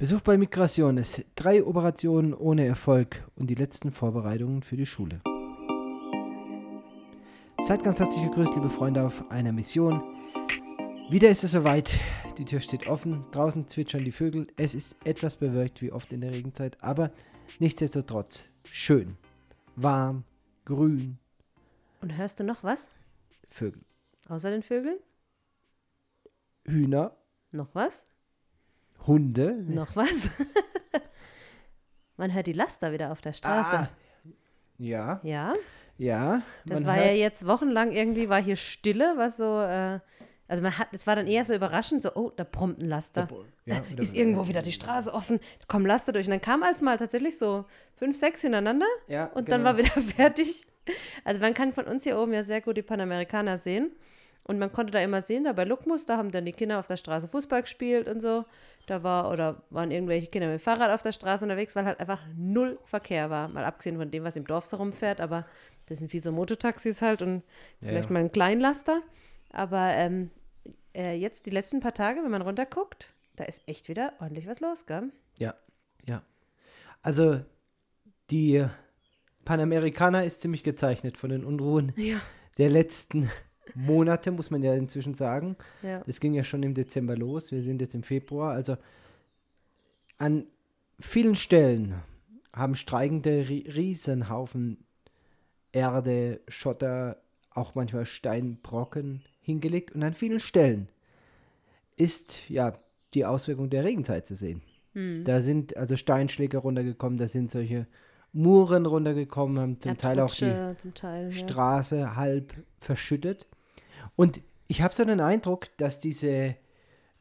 Besuch bei Migrationes. Drei Operationen ohne Erfolg und die letzten Vorbereitungen für die Schule. Seid ganz herzlich gegrüßt, liebe Freunde, auf einer Mission. Wieder ist es soweit. Die Tür steht offen. Draußen zwitschern die Vögel. Es ist etwas bewölkt, wie oft in der Regenzeit, aber nichtsdestotrotz schön, warm, grün. Und hörst du noch was? Vögel. Außer den Vögeln? Hühner. Noch was? Hunde. Noch was? Man hört die Laster wieder auf der Straße. Ah, ja. Ja. Ja. Das war ja jetzt wochenlang irgendwie war hier Stille, was so, äh, also man hat, es war dann eher so überraschend, so, oh, da brummt ein Laster. Ja, ist irgendwo wieder die Straße offen, kommen Laster durch. Und dann kam als mal tatsächlich so fünf, sechs hintereinander ja, und genau. dann war wieder fertig. Also man kann von uns hier oben ja sehr gut die Panamerikaner sehen. Und man konnte da immer sehen, da bei Lukmus, da haben dann die Kinder auf der Straße Fußball gespielt und so. Da war, oder waren irgendwelche Kinder mit dem Fahrrad auf der Straße unterwegs, weil halt einfach null Verkehr war. Mal abgesehen von dem, was im Dorf so rumfährt, aber das sind viel so Mototaxis halt und ja, vielleicht ja. mal ein Kleinlaster. Aber ähm, äh, jetzt die letzten paar Tage, wenn man runterguckt, da ist echt wieder ordentlich was los, gell? Ja, ja. Also die Panamerikaner ist ziemlich gezeichnet von den Unruhen ja. der letzten Monate, muss man ja inzwischen sagen. Ja. Das ging ja schon im Dezember los. Wir sind jetzt im Februar. Also an vielen Stellen haben streikende Riesenhaufen Erde, Schotter, auch manchmal Steinbrocken hingelegt. Und an vielen Stellen ist ja die Auswirkung der Regenzeit zu sehen. Hm. Da sind also Steinschläge runtergekommen, da sind solche Muren runtergekommen, haben zum ja, Teil auch die Teil, Straße ja. halb verschüttet. Und ich habe so den Eindruck, dass diese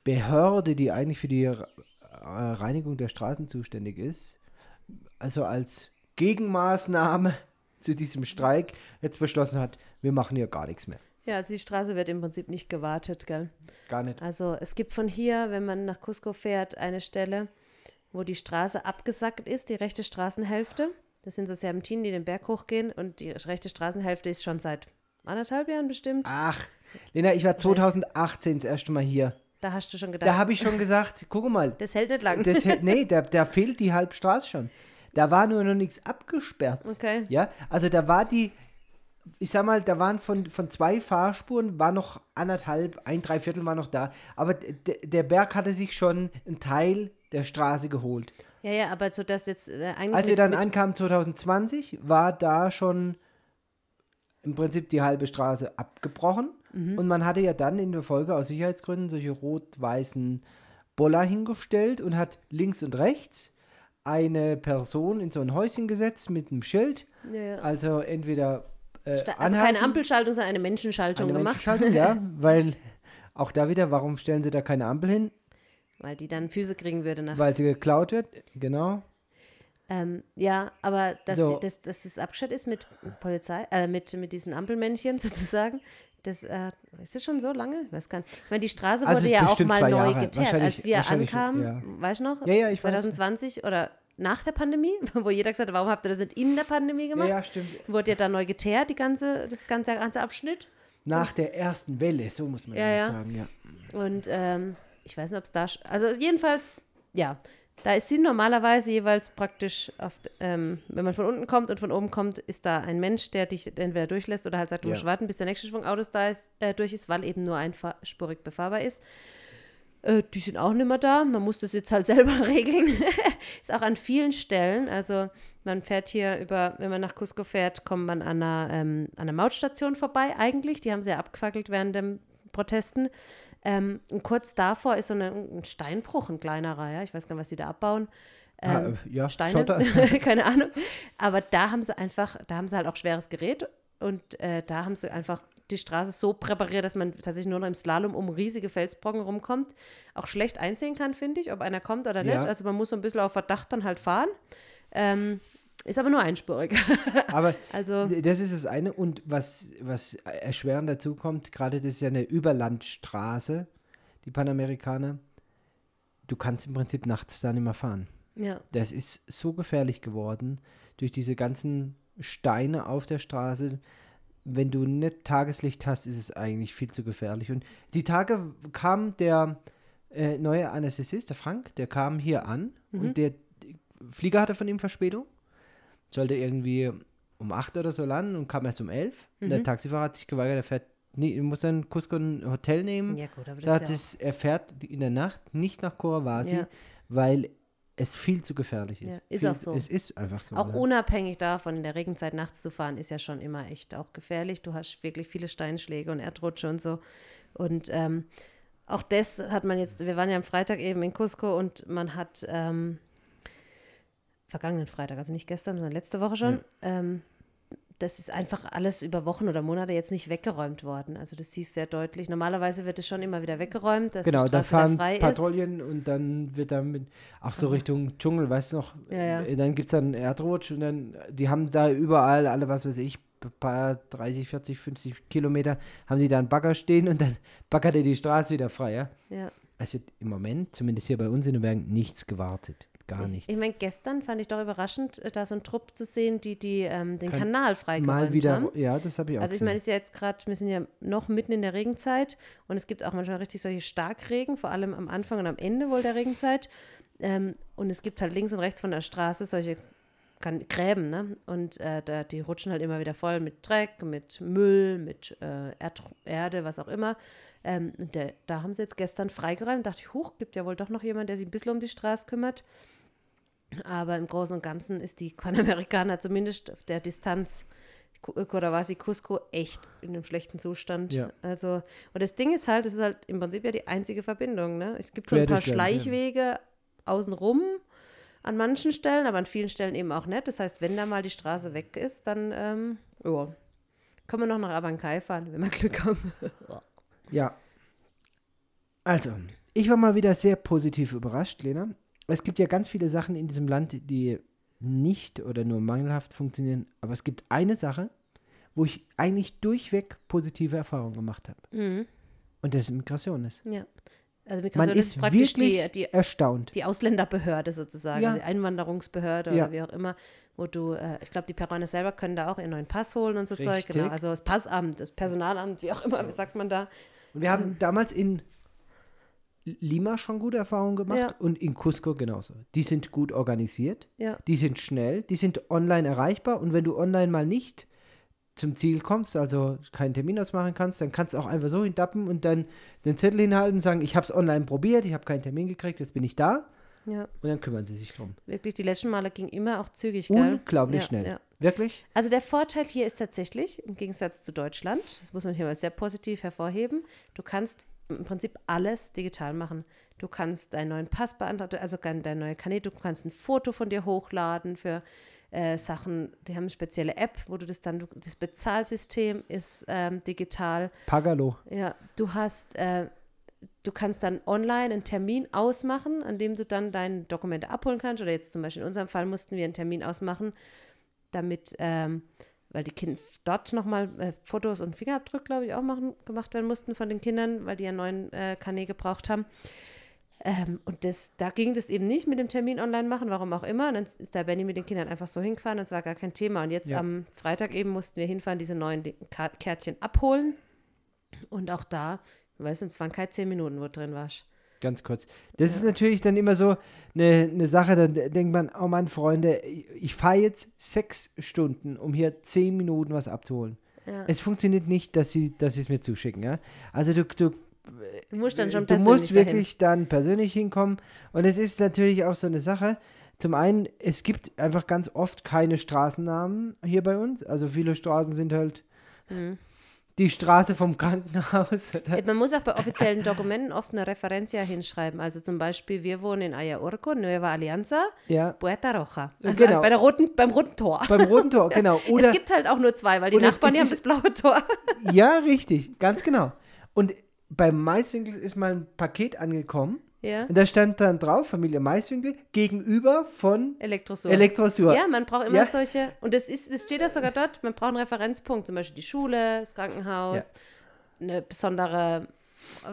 Behörde, die eigentlich für die äh, Reinigung der Straßen zuständig ist, also als Gegenmaßnahme zu diesem Streik jetzt beschlossen hat, wir machen hier gar nichts mehr. Ja, also die Straße wird im Prinzip nicht gewartet, gell? Gar nicht. Also es gibt von hier, wenn man nach Cusco fährt, eine Stelle, wo die Straße abgesackt ist, die rechte Straßenhälfte. Das sind so Serpentinen, die den Berg hochgehen und die rechte Straßenhälfte ist schon seit anderthalb Jahren bestimmt. Ach, Lena, ich war 2018 das erste Mal hier. Da hast du schon gedacht. Da habe ich schon gesagt, guck mal. Das hält nicht lang. Das hält, nee, da, da fehlt die Halbstraße schon. Da war nur noch nichts abgesperrt. Okay. Ja, also da war die, ich sag mal, da waren von, von zwei Fahrspuren, war noch anderthalb, ein Dreiviertel war noch da. Aber der Berg hatte sich schon einen Teil der Straße geholt. Ja, ja, aber so dass jetzt äh, eigentlich. Als wir dann ankamen 2020, war da schon im Prinzip die halbe Straße abgebrochen. Mhm. Und man hatte ja dann in der Folge aus Sicherheitsgründen solche rot-weißen Boller hingestellt und hat links und rechts eine Person in so ein Häuschen gesetzt mit einem Schild. Ja. Also entweder. Äh, also anhalten, keine Ampelschaltung, sondern eine Menschenschaltung eine gemacht. Menschenschaltung, ja, weil auch da wieder, warum stellen sie da keine Ampel hin? Weil die dann Füße kriegen würde nachts. Weil sie geklaut wird, genau. Ähm, ja, aber dass, So. die, dass, dass das abgestellt ist mit Polizei, äh, mit, mit diesen Ampelmännchen sozusagen, das äh, ist das schon so lange? Ich weiß gar nicht. Ich meine, die Straße Also wurde ja auch mal neu Jahre. geteert, als wir ankamen, ja. weißt du noch? Ja, ja, ich weiß. 2020 oder nach der Pandemie, wo jeder gesagt hat, warum habt ihr das nicht in der Pandemie Ja, gemacht? ja, stimmt. Wurde ja dann neu geteert, die ganze, das ganze, ganze Abschnitt. Nach der ersten Welle, so muss man Ja, ja, ja. sagen, ja. Und ähm, ich weiß nicht, ob es da. Also, jedenfalls, ja. Da ist sie normalerweise jeweils praktisch, auf, ähm, wenn man von unten kommt und von oben kommt, ist da ein Mensch, der dich entweder durchlässt oder halt sagt, du Ja. musst warten, bis der nächste Schwung Autos da ist, äh, durch ist, weil eben nur einspurig befahrbar ist. Äh, die sind auch nicht mehr da. Man muss das jetzt halt selber regeln. ist auch an vielen Stellen. Also man fährt hier über, wenn man nach Cusco fährt, kommt man an einer, ähm, an einer Mautstation vorbei eigentlich. Die haben sie ja abgefackelt während den Protesten. Ähm, und kurz davor ist so eine, ein Steinbruch, ein kleinerer, ja. Ich weiß gar nicht, was die da abbauen. Ah, Ähm, äh, ja, Steine, keine Ahnung. Aber da haben sie einfach, da haben sie halt auch schweres Gerät und äh, da haben sie einfach die Straße so präpariert, dass man tatsächlich nur noch im Slalom um riesige Felsbrocken rumkommt. Auch schlecht einsehen kann, finde ich, ob einer kommt oder nicht. Ja. Also man muss so ein bisschen auf Verdacht dann halt fahren. Ähm, ist aber nur einspurig. Aber also, das ist das eine. Und was, was erschwerend dazu kommt, gerade das ist ja eine Überlandstraße, die Panamerikaner. Du kannst im Prinzip nachts da nicht mehr fahren. ja. Das ist so gefährlich geworden durch diese ganzen Steine auf der Straße. Wenn du nicht Tageslicht hast, ist es eigentlich viel zu gefährlich. Und die Tage kam der äh, neuer Anästhesist, der Frank, der kam hier an Mhm. und der Flieger hatte von ihm Verspätung. Sollte irgendwie um 8 oder so landen und kam erst um 11. Und der Mhm. Taxifahrer hat sich geweigert, er fährt, nee, muss dann Cusco ein Hotel nehmen. Ja, gut, aber Da das ist es, er fährt in der Nacht nicht nach Coravasi, Ja. weil es viel zu gefährlich ist. Ja, ist viel, auch so. Es ist einfach so. ja auch ne? unabhängig davon, in der Regenzeit nachts zu fahren, ist ja schon immer echt auch gefährlich. Du hast wirklich viele Steinschläge und Erdrutsche und so. Und ähm, auch das hat man jetzt, wir waren ja am Freitag eben in Cusco und man hat ähm, vergangenen Freitag, also nicht gestern, sondern letzte Woche schon, ähm, das ist einfach alles über Wochen oder Monate jetzt nicht weggeräumt worden. Also das siehst sehr deutlich. Normalerweise wird es schon immer wieder weggeräumt, dass Genau, die da Straße wieder fahren frei ist. Patrouillen und dann wird dann mit, auch so Richtung Dschungel, weißt du noch, Ja, ja. äh, dann gibt es dann Erdrutsch und dann, die haben da überall alle, was weiß ich, ein paar 30, 40, 50 Kilometer, haben sie da einen Bagger stehen und dann baggert er die Straße wieder frei, ja. Ja. Es wird im Moment, zumindest hier bei uns in den Bergen, nichts gewartet. Gar nichts. Ich meine, gestern fand ich doch überraschend, äh, da so einen Trupp zu sehen, die, die ähm, den Kann- Kanal freigeräumt Mal wieder, haben. ja, das habe ich auch Also ich meine, es ist ja jetzt gerade, wir sind ja noch mitten in der Regenzeit und es gibt auch manchmal richtig solche Starkregen, vor allem am Anfang und am Ende wohl der Regenzeit. Ähm, und es gibt halt links und rechts von der Straße solche kan Gräben, ne? Und äh, da, die rutschen halt immer wieder voll mit Dreck, mit Müll, mit äh, Erd Erde, was auch immer. Ähm, der, da haben sie jetzt gestern freigeräumt. Dachte ich, huch, gibt ja wohl doch noch jemand, der sich ein bisschen um die Straße kümmert. Aber im Großen und Ganzen ist die Panamericana zumindest auf der Distanz Coravasi Cusco echt in einem schlechten Zustand. Ja. Also, und das Ding ist halt, es ist halt im Prinzip ja die einzige Verbindung. Ne? Es gibt so ein paar Land, ja. Schleichwege außenrum an manchen Stellen, aber an vielen Stellen eben auch nicht. Das heißt, wenn da mal die Straße weg ist, dann ähm, ja, können wir noch nach Abancay fahren, wenn wir Glück haben. Ja. Also, ich war mal wieder sehr positiv überrascht, Lena. Es gibt ja ganz viele Sachen in diesem Land, die nicht oder nur mangelhaft funktionieren. Aber es gibt eine Sache, wo ich eigentlich durchweg positive Erfahrungen gemacht habe. mhm. Und das ist Migration ist. Ja. Also Man Migration ist praktisch wirklich die, die erstaunt. die Ausländerbehörde sozusagen, Ja. also die Einwanderungsbehörde Ja. oder wie auch immer, wo du, äh, ich glaube, die Peruaner selber können da auch ihren neuen Pass holen und so Zeug. Richtig. Genau, also das Passamt, das Personalamt, wie auch immer, wie sagt man da? Und wir haben damals in Lima schon gute Erfahrungen gemacht Ja. und in Cusco genauso. Die sind gut organisiert, Ja, die sind schnell, die sind online erreichbar und wenn du online mal nicht zum Ziel kommst, also keinen Termin ausmachen kannst, dann kannst du auch einfach so hintappen und dann den Zettel hinhalten und sagen, ich habe es online probiert, ich habe keinen Termin gekriegt, jetzt bin ich da ja, und dann kümmern sie sich drum. wirklich, die letzten Male ging immer auch zügig, gell? Unglaublich ja, schnell. Ja. Wirklich? Also der Vorteil hier ist tatsächlich, im Gegensatz zu Deutschland, das muss man hier mal sehr positiv hervorheben, du kannst im Prinzip alles digital machen. Du kannst deinen neuen Pass beantragen, also deine neue Kanäle, du kannst ein Foto von dir hochladen für äh, Sachen, die haben eine spezielle App, wo du das dann, das Bezahlsystem ist ähm, digital. Pagalo. Ja, du hast, äh, du kannst dann online einen Termin ausmachen, an dem du dann deine Dokumente abholen kannst. Oder jetzt zum Beispiel in unserem Fall mussten wir einen Termin ausmachen, damit, ähm, weil die Kinder dort nochmal äh, Fotos und Fingerabdruck, glaube ich, auch machen, gemacht werden mussten von den Kindern, weil die einen neuen äh, Kanä gebraucht haben. Ähm, und das, da ging das eben nicht mit dem Termin online machen, warum auch immer. Und dann ist der Benny mit den Kindern einfach so hingefahren und es war gar kein Thema. Und jetzt Ja. am Freitag eben mussten wir hinfahren, diese neuen Kärtchen abholen. Und auch da, weißt du, es waren keine zehn Minuten, wo du drin warst. Ganz kurz. Das ist natürlich dann immer so eine, eine Sache, dann de- denkt man, oh Mann, Freunde, ich fahre jetzt sechs Stunden, um hier zehn Minuten was abzuholen. Ja. Es funktioniert nicht, dass sie dass sie es mir zuschicken. Ja? Also du, du, Du musst dann schon du persönlich musst wirklich dann persönlich hinkommen. Und es ist natürlich auch so eine Sache. Zum einen, es gibt einfach ganz oft keine Straßennamen hier bei uns. Also viele Straßen sind halt Mhm. Die Straße vom Krankenhaus. dahin. Man muss auch bei offiziellen Dokumenten oft eine Referencia hinschreiben. Also zum Beispiel, wir wohnen in Ayaurco, Nueva Alianza, ja, Puerta Roja. Also Genau. bei der roten, beim roten Tor. beim Roten Tor, genau. Oder, es gibt halt auch nur zwei, weil die oder Nachbarn die haben das blaue Tor. Ja, richtig, ganz genau. Und beim Maiswinkel ist mal ein Paket angekommen ja. und da stand dann drauf, Familie Maiswinkel, gegenüber von Elektrosur. Elektrosur. Ja, man braucht immer Ja. solche, und das, ist, das steht ja sogar dort, man braucht einen Referenzpunkt, zum Beispiel die Schule, das Krankenhaus, eine besondere,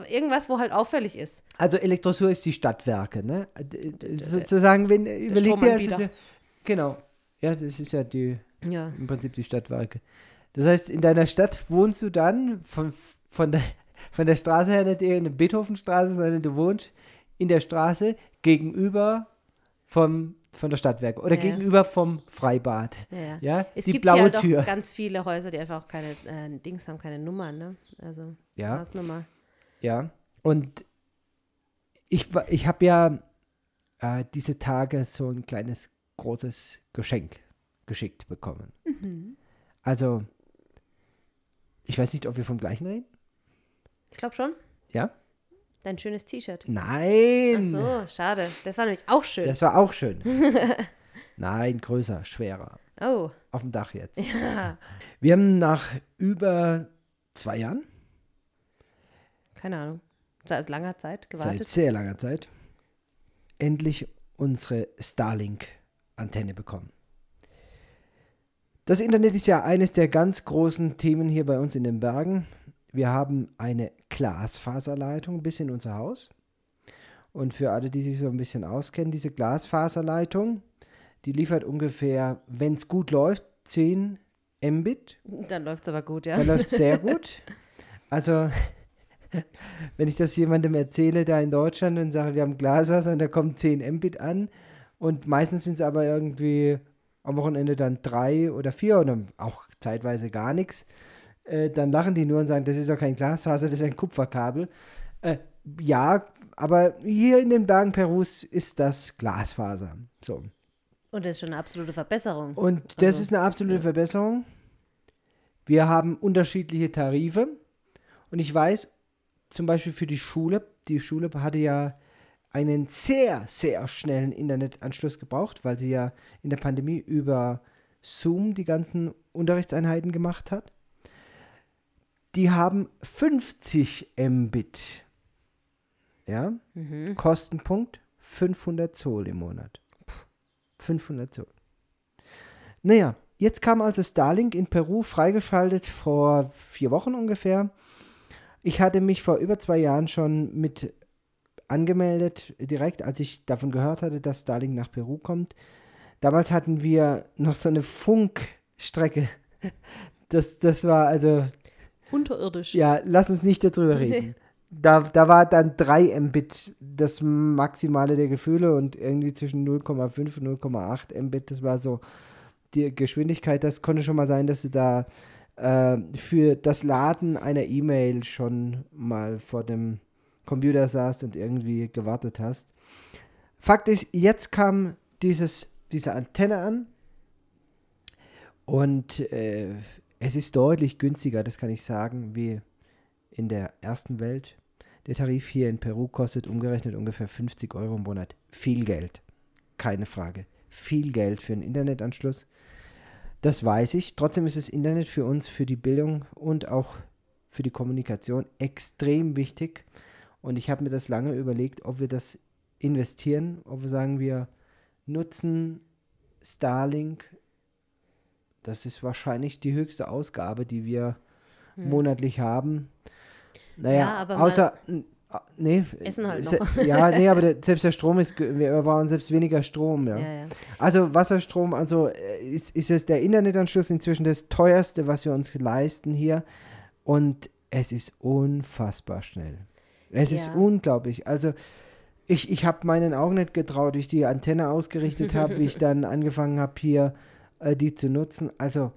irgendwas, wo halt auffällig ist. Also Elektrosur ist die Stadtwerke, ne? Sozusagen, wenn, überleg dir also, Stromanbieter. die- genau. Ja, das ist ja die, Ja. im Prinzip die Stadtwerke. Das heißt, in deiner Stadt wohnst du dann von, von, der, von der Straße her nicht eher in der Beethovenstraße, sondern du wohnst in der Straße gegenüber vom, von der Stadtwerke oder Ja. gegenüber vom Freibad. Ja, ja. Es die gibt blaue ja doch Tür. ganz viele Häuser, die einfach auch keine äh, Dings haben, keine Nummern, ne? Also Ja. Hausnummer. Ja, und ich, ich habe ja äh, diese Tage so ein kleines, großes Geschenk geschickt bekommen. Mhm. Also, ich weiß nicht, ob wir vom gleichen reden. Ich glaube schon. Ja? Dein schönes T-Shirt. Ach Nein! so, schade. Das war nämlich auch schön. Das war auch schön. Nein, größer, schwerer. oh, Auf dem Dach jetzt. ja. Wir haben nach über zwei Jahren, Keine Ahnung. Seit langer Zeit seit gewartet. sehr langer Zeit, endlich unsere Starlink-Antenne bekommen. Das Internet ist ja eines der ganz großen Themen hier bei uns in den Bergen. Wir haben eine Glasfaserleitung bis in unser Haus. Und für alle, die sich so ein bisschen auskennen, diese Glasfaserleitung, die liefert ungefähr, wenn es gut läuft, 10 Mbit. Dann läuft es aber gut, ja. Da läuft sehr gut. Also, wenn ich das jemandem erzähle, da in Deutschland und sage, wir haben Glaswasser und da kommt 10 Mbit an und meistens sind es aber irgendwie am Wochenende dann drei oder vier oder auch zeitweise gar nichts, äh, dann lachen die nur und sagen, das ist doch kein Glasfaser, das ist ein Kupferkabel. Äh, ja, aber hier in den Bergen Perus ist das Glasfaser. So. Und das ist schon eine absolute Verbesserung. Und das Also, ist eine absolute Verbesserung. Wir haben unterschiedliche Tarife. Und ich weiß, zum Beispiel für die Schule, die Schule hatte ja einen sehr, sehr schnellen Internetanschluss gebraucht, weil sie ja in der Pandemie über Zoom die ganzen Unterrichtseinheiten gemacht hat. Die haben 50 Mbit. Ja, Mhm. Kostenpunkt 500 Zoll im Monat. 500 Zoll. Naja, jetzt kam also Starlink in Peru freigeschaltet vor vier Wochen ungefähr. Ich hatte mich vor über zwei Jahren schon mit angemeldet, direkt als ich davon gehört hatte, dass Starlink nach Peru kommt. Damals hatten wir noch so eine Funkstrecke. Das, das war also Unterirdisch. ja, lass uns nicht darüber reden. Da, da war dann 3 Mbit das Maximale der Gefühle und irgendwie zwischen 0,5 und 0,8 Mbit, das war so die Geschwindigkeit. Das konnte schon mal sein, dass du da äh, für das Laden einer E-Mail schon mal vor dem Computer saßt und irgendwie gewartet hast. Fakt ist, jetzt kam dieses, diese Antenne an und äh, es ist deutlich günstiger, das kann ich sagen, wie in der ersten Welt. Der Tarif hier in Peru kostet umgerechnet ungefähr 50 Euro im Monat. Viel Geld. Keine Frage. Viel Geld für einen Internetanschluss. Das weiß ich. Trotzdem ist das Internet für uns, für die Bildung und auch für die Kommunikation extrem wichtig. Und ich habe mir das lange überlegt, ob wir das investieren, ob wir sagen, wir nutzen Starlink. Das ist wahrscheinlich die höchste Ausgabe, die wir monatlich haben. Naja, Ja, außer. Nee, Essen halt noch. Ja, nee, aber der, selbst der Strom ist, wir brauchen selbst weniger Strom, ja. Ja, ja. Also Wasserstrom, also äh, ist, ist es der Internetanschluss inzwischen das teuerste, was wir uns leisten hier. Und es ist unfassbar schnell. Es ist unglaublich. Also ich, ich habe meinen Augen nicht getraut, wie ich die Antenne ausgerichtet habe, wie ich dann angefangen habe, hier äh, die zu nutzen. Also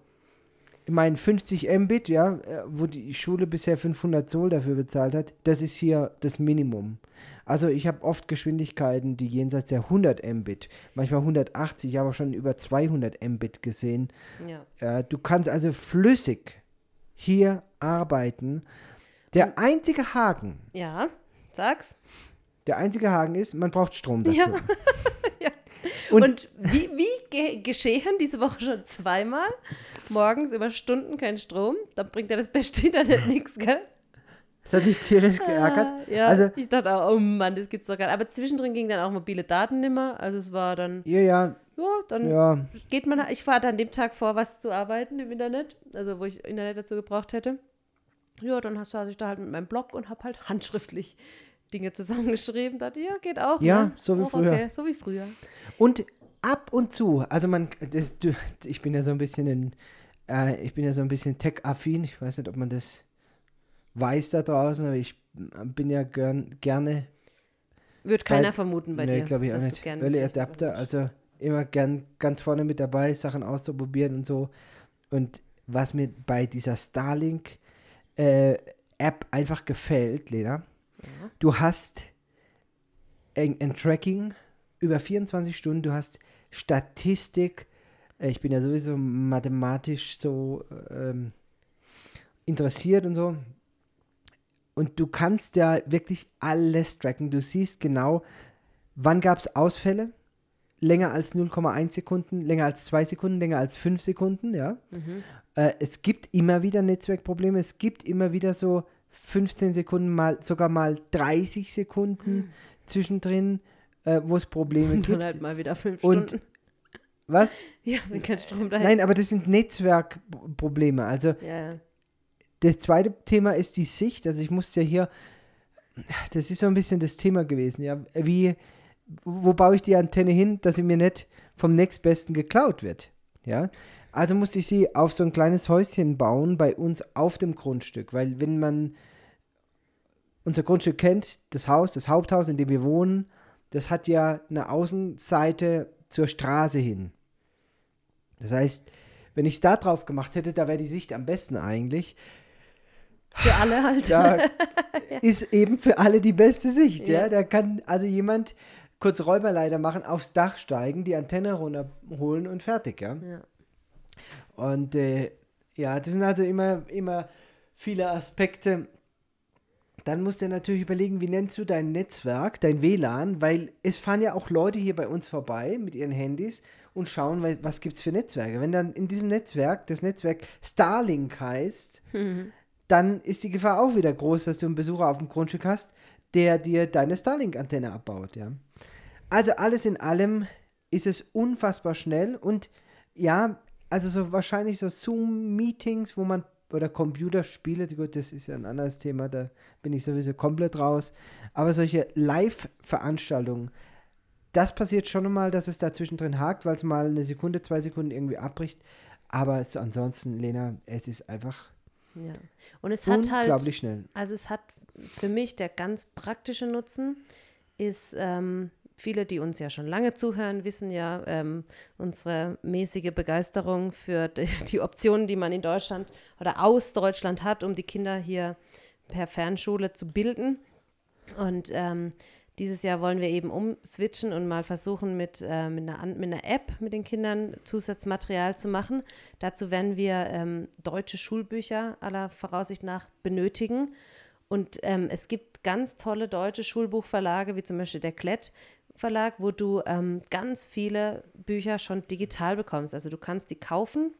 ich meine, 50 Mbit, ja, äh, wo die Schule bisher 500 Zoll dafür bezahlt hat, das ist hier das Minimum. Also ich habe oft Geschwindigkeiten, die jenseits der 100 Mbit, manchmal 180, aber schon über 200 Mbit gesehen. ja. Ja, du kannst also flüssig hier arbeiten. Der einzige Haken, Ja, sag's. der einzige Haken ist, man braucht Strom dazu. Ja. Und- Und, wie, wie ge geschehen diese Woche schon zweimal? Morgens über Stunden kein Strom, dann bringt ja das beste Internet nichts, gell? Das hat mich tierisch geärgert. Ah, ja, Also, ich dachte auch, oh Mann, das gibt's doch gar nicht. Aber zwischendrin ging dann auch mobile Daten nimmer. Also es war dann, ja, ja, ja, dann ja, geht man, ich war an dem Tag vor, was zu arbeiten im Internet, also wo ich Internet dazu gebraucht hätte. Ja, dann saß ich da halt mit meinem Blog und habe halt handschriftlich Dinge zusammengeschrieben. Dachte, ja, geht auch. Ja, ne? so wie Auch früher. Okay, so wie früher. Und ab und zu, also man, das, du, ich bin ja so ein bisschen ein, äh, ich bin ja so ein bisschen tech-affin. Ich weiß nicht, ob man das weiß da draußen, aber ich bin ja gern, gerne Wird keiner Weil- vermuten bei nee, dir. glaube ich auch nicht. Early Adapter, also immer gern ganz vorne mit dabei, Sachen auszuprobieren und so. Und was mir bei dieser Starlink äh, App einfach gefällt, Lena, Ja. du hast ein, ein Tracking über 24 Stunden, du hast Statistik. Äh, Ich bin ja sowieso mathematisch so ähm, interessiert und so. Und du kannst ja wirklich alles tracken. Du siehst genau, wann gab es Ausfälle. Länger als 0,1 Sekunden, länger als 2 Sekunden, länger als 5 Sekunden, ja. Mhm. Äh, es gibt immer wieder Netzwerkprobleme. Es gibt immer wieder so 15 Sekunden, mal sogar mal 30 Sekunden zwischendrin, äh, wo es Probleme Und gibt. halt mal wieder fünf Und- Stunden. Was? Ja, wenn kein Strom da Nein, ist. aber das sind Netzwerkprobleme. Also ja. das zweite Thema ist die Sicht. Also ich musste ja hier, das ist so ein bisschen das Thema gewesen, ja. Wie, wo baue ich die Antenne hin, dass sie mir nicht vom nächstbesten geklaut wird, ja. Also musste ich sie auf so ein kleines Häuschen bauen bei uns auf dem Grundstück, weil wenn man unser Grundstück kennt, das Haus, das Haupthaus, in dem wir wohnen, das hat ja eine Außenseite zur Straße hin. Das heißt, wenn ich es da drauf gemacht hätte, da wäre die Sicht am besten eigentlich. Für alle halt. Da ist eben für alle die beste Sicht, ja. Ja. Da kann also jemand kurz Räuberleiter machen, aufs Dach steigen, die Antenne runterholen und fertig, ja. Ja. Und äh, ja, das sind also immer, immer viele Aspekte. Dann musst du natürlich überlegen, wie nennst du dein Netzwerk, dein WLAN, weil es fahren ja auch Leute hier bei uns vorbei mit ihren Handys und schauen, was gibt es für Netzwerke. Wenn dann in diesem Netzwerk das Netzwerk Starlink heißt, Mhm. dann ist die Gefahr auch wieder groß, dass du einen Besucher auf dem Grundstück hast, der dir deine Starlink-Antenne abbaut, ja. Also alles in allem ist es unfassbar schnell und ja, also so wahrscheinlich so Zoom-Meetings, wo man oder Computerspiele, gut, das ist ja ein anderes Thema, da bin ich sowieso komplett raus. Aber solche Live-Veranstaltungen, das passiert schon mal, dass es da zwischendrin hakt, weil es mal eine Sekunde, zwei Sekunden irgendwie abbricht. Aber so ansonsten, Lena, es ist einfach ja. Und es hat halt, unglaublich schnell. also es hat für mich der ganz praktische Nutzen, ist, ähm, viele, die uns ja schon lange zuhören, wissen ja ähm, unsere mäßige Begeisterung für die, die Optionen, die man in Deutschland oder aus Deutschland hat, um die Kinder hier per Fernschule zu bilden. Und ähm, dieses Jahr wollen wir eben umswitchen und mal versuchen, mit, äh, mit, einer, mit einer App mit den Kindern Zusatzmaterial zu machen. Dazu werden wir ähm, deutsche Schulbücher aller Voraussicht nach benötigen. Und ähm, es gibt ganz tolle deutsche Schulbuchverlage, wie zum Beispiel der Klett Verlag, wo du ähm, ganz viele Bücher schon digital bekommst. Also du kannst die kaufen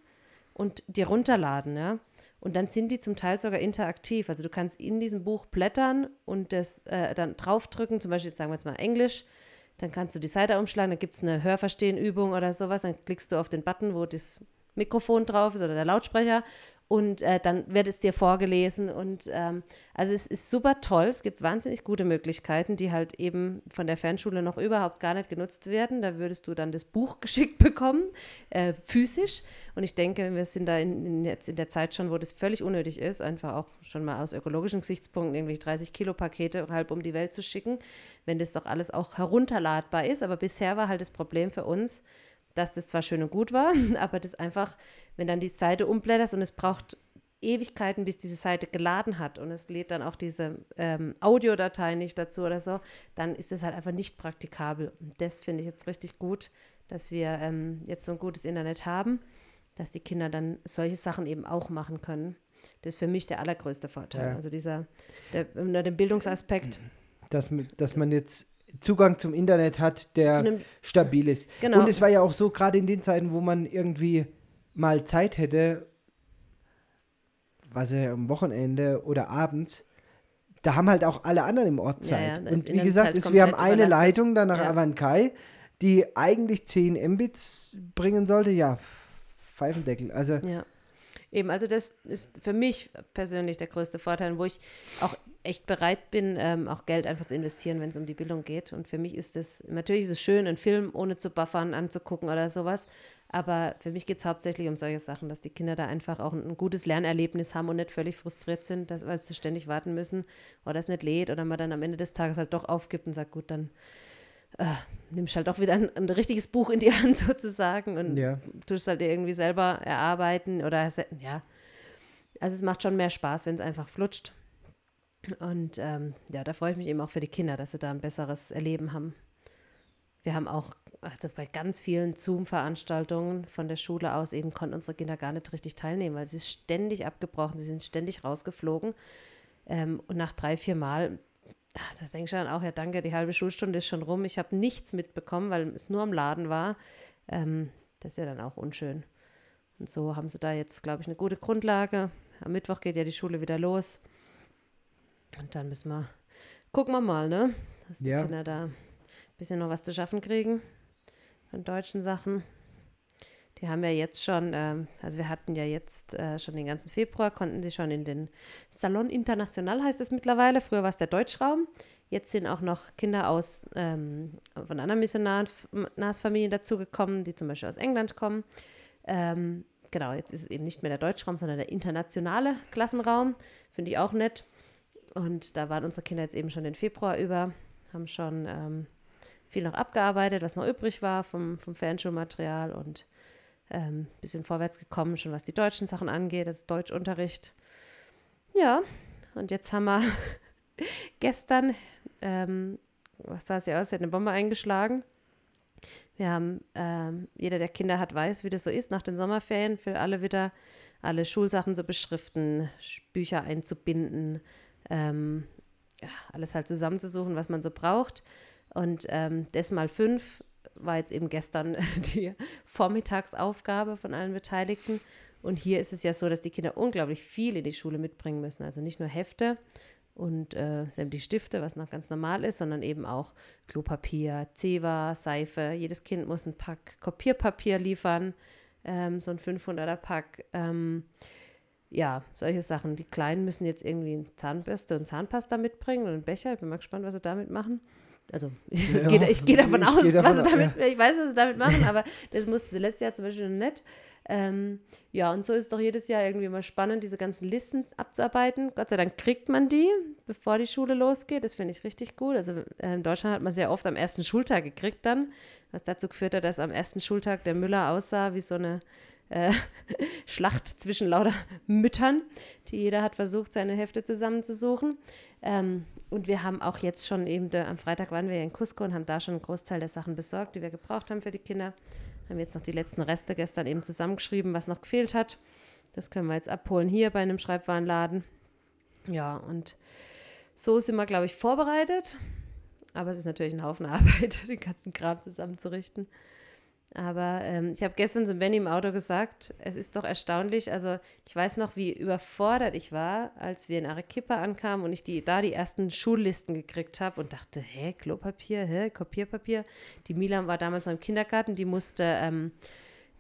und dir runterladen, ja. Und dann sind die zum Teil sogar interaktiv. Also du kannst in diesem Buch blättern und das äh, dann draufdrücken, zum Beispiel, sagen wir jetzt mal Englisch, dann kannst du die Seite umschlagen, dann gibt es eine Hörverstehen-Übung oder sowas, dann klickst du auf den Button, wo das Mikrofon drauf ist oder der Lautsprecher und äh, dann wird es dir vorgelesen und ähm, also es ist super toll, es gibt wahnsinnig gute Möglichkeiten, die halt eben von der Fernschule noch überhaupt gar nicht genutzt werden. Da würdest du dann das Buch geschickt bekommen, äh, physisch und ich denke, wir sind da in, in jetzt in der Zeit schon, wo das völlig unnötig ist, einfach auch schon mal aus ökologischen Gesichtspunkten irgendwie 30 Kilo Pakete halb um die Welt zu schicken, wenn das doch alles auch herunterladbar ist. Aber bisher war halt das Problem für uns, dass das zwar schön und gut war, aber das einfach, wenn dann die Seite umblätterst und es braucht Ewigkeiten, bis diese Seite geladen hat und es lädt dann auch diese ähm, Audiodatei nicht dazu oder so, dann ist das halt einfach nicht praktikabel. Und das finde ich jetzt richtig gut, dass wir ähm, jetzt so ein gutes Internet haben, dass die Kinder dann solche Sachen eben auch machen können. Das ist für mich der allergrößte Vorteil. Ja. Also dieser, der, unter dem Bildungsaspekt. dass, dass man jetzt Zugang zum Internet hat, der einem, stabil ist. Genau. Und es war ja auch so, gerade in den Zeiten, wo man irgendwie mal Zeit hätte, was ja am Wochenende oder abends, da haben halt auch alle anderen im Ort Ja, Zeit. ja, das Und wie gesagt, halt ist, wir haben eine. Leitung dann nach Ja. Avankai, die eigentlich 10 Mbits bringen sollte. Ja, Pfeifendeckel. Also Ja. Eben, also das ist für mich persönlich der größte Vorteil, wo ich auch echt bereit bin, ähm, auch Geld einfach zu investieren, wenn es um die Bildung geht. Und für mich ist das, natürlich ist es schön, einen Film ohne zu buffern anzugucken oder sowas, Aber für mich geht es hauptsächlich um solche Sachen, dass die Kinder da einfach auch ein, ein gutes Lernerlebnis haben und nicht völlig frustriert sind, dass, weil sie ständig warten müssen oder es nicht lädt oder man dann am Ende des Tages halt doch aufgibt und sagt, gut, dann äh, nimmst halt doch wieder ein, ein, richtiges Buch in die Hand sozusagen und Ja. tust halt irgendwie selber erarbeiten oder ja. Also es macht schon mehr Spaß, wenn es einfach flutscht. Und ähm, ja, da freue ich mich eben auch für die Kinder, dass sie da ein besseres Erleben haben. Wir haben auch, also bei ganz vielen Zoom-Veranstaltungen von der Schule aus eben konnten unsere Kinder gar nicht richtig teilnehmen, weil sie ist ständig abgebrochen, sie sind ständig rausgeflogen. Ähm, und nach drei, vier Mal, ach, da denke ich dann auch, ja danke, die halbe Schulstunde ist schon rum. Ich habe nichts mitbekommen, weil es nur am Laden war. Ähm, das ist ja dann auch unschön. Und so haben sie da jetzt, glaube ich, eine gute Grundlage. Am Mittwoch geht ja die Schule wieder los. Und dann müssen wir, gucken wir mal, ne? Dass die Ja. Kinder da ein bisschen noch was zu schaffen kriegen von deutschen Sachen. Die haben ja jetzt schon, ähm, also wir hatten ja jetzt äh, schon den ganzen Februar, konnten sie schon in den Salon International heißt es mittlerweile. Früher war es der Deutschraum. Jetzt sind auch noch Kinder aus ähm, von anderen Missionarsfamilien dazugekommen, die zum Beispiel aus England kommen. Ähm, genau, jetzt ist es eben nicht mehr der Deutschraum, sondern der internationale Klassenraum. Finde ich auch nett. Und da waren unsere Kinder jetzt eben schon den Februar über, haben schon ähm, viel noch abgearbeitet, was noch übrig war vom, vom Fernschulmaterial und ein ähm, bisschen vorwärts gekommen, schon was die deutschen Sachen angeht, also Deutschunterricht. Ja, und jetzt haben wir gestern, ähm, was sah es ja aus, sie hat eine Bombe eingeschlagen. Wir haben, ähm, jeder, der Kinder hat, weiß, wie das so ist, nach den Sommerferien für alle wieder alle Schulsachen zu beschriften, Sch- Bücher einzubinden, ähm, alles halt zusammenzusuchen, was man so braucht. Und ähm, das mal fünf war jetzt eben gestern die Vormittagsaufgabe von allen Beteiligten. Und hier ist es ja so, dass die Kinder unglaublich viel in die Schule mitbringen müssen. Also nicht nur Hefte und äh, sämtliche Stifte, was noch ganz normal ist, sondern eben auch Klopapier, Zewa, Seife. Jedes Kind muss ein Pack Kopierpapier liefern, ähm, so ein 500er Pack. Ähm, ja, solche Sachen. Die Kleinen müssen jetzt irgendwie eine Zahnbürste und Zahnpasta mitbringen und einen Becher. Ich bin mal gespannt, was sie damit machen. Also, ich Ja, gehe geh davon ich aus, geh davon was sie damit, ich weiß, was sie damit machen, aber das mussten sie letztes Jahr zum Beispiel nicht. Ähm, ja, und so ist es doch jedes Jahr irgendwie mal spannend, diese ganzen Listen abzuarbeiten. Gott sei Dank kriegt man die, bevor die Schule losgeht. Das finde ich richtig gut. Also äh, in Deutschland hat man sehr oft am ersten Schultag gekriegt dann, was dazu geführt hat, dass am ersten Schultag der Müller aussah wie so eine äh, Schlacht zwischen lauter Müttern, die jeder hat versucht, seine Hefte zusammenzusuchen. Ähm, und wir haben auch jetzt schon eben, da, am Freitag waren wir ja in Cusco und haben da schon einen Großteil der Sachen besorgt, die wir gebraucht haben für die Kinder. Haben jetzt noch die letzten Reste gestern eben zusammengeschrieben, was noch gefehlt hat. Das können wir jetzt abholen hier bei einem Schreibwarenladen. Ja, und so sind wir, glaube ich, vorbereitet. Aber es ist natürlich ein Haufen Arbeit, den ganzen Kram zusammenzurichten. Aber ähm, ich habe gestern zu Benny im Auto gesagt, es ist doch erstaunlich. Also ich weiß noch, wie überfordert ich war, als wir in Arequipa ankamen und ich die, da die ersten Schullisten gekriegt habe und dachte, hä, Klopapier, hä, Kopierpapier. Die Milan war damals noch im Kindergarten, die musste ähm,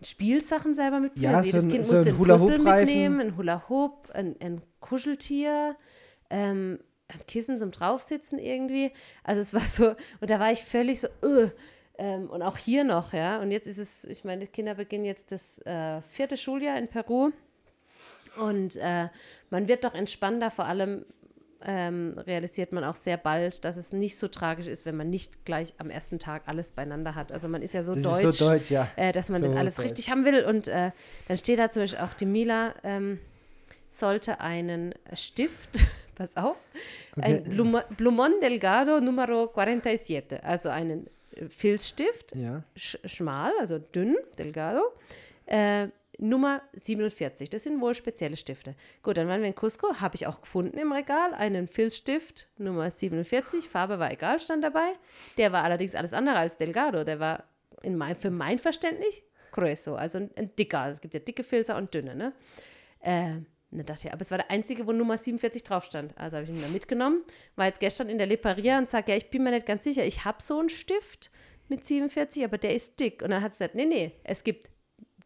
Spielsachen selber mitbringen. Ja, Also so jedes ein- Kind so musste ein Puzzle Hula-Hoop-Reifen. mitnehmen, ein Hula-Hoop, ein, ein Kuscheltier, ähm, ein Kissen zum Draufsitzen irgendwie. Also es war so, und da war ich völlig so, uh, ähm, und auch hier noch, ja. Und jetzt ist es, ich meine, die Kinder beginnen jetzt das äh, vierte Schuljahr in Peru. Und äh, man wird doch entspannter, vor allem ähm, realisiert man auch sehr bald, dass es nicht so tragisch ist, wenn man nicht gleich am ersten Tag alles beieinander hat. Also man ist ja so Das deutsch, so deutsch, ja. äh, dass man So das alles deutsch. richtig haben will. Und äh, dann steht da zum Beispiel auch, die Mila ähm, sollte einen Stift, pass auf, ein Okay. Bluma- Plumón Delgado Numero 47, also einen Filzstift, Ja. sch schmal, also dünn, delgado, äh, Nummer 47. Das sind wohl spezielle Stifte. Gut, dann waren wir in Cusco, habe ich auch gefunden im Regal, einen Filzstift Nummer 47, Farbe war egal, stand dabei. Der war allerdings alles andere als delgado, der war in mein, für mein Verständnis grueso, also ein, ein dicker. Also es gibt ja dicke Filzer und dünne, ne? Äh, da dachte ich, aber es war der einzige, wo Nummer 47 drauf stand. Also habe ich ihn da mitgenommen. War jetzt gestern in der Leparia und sage, ja, ich bin mir nicht ganz sicher. Ich habe so einen Stift mit 47, aber der ist dick. Und dann hat sie gesagt, nee, nee, es gibt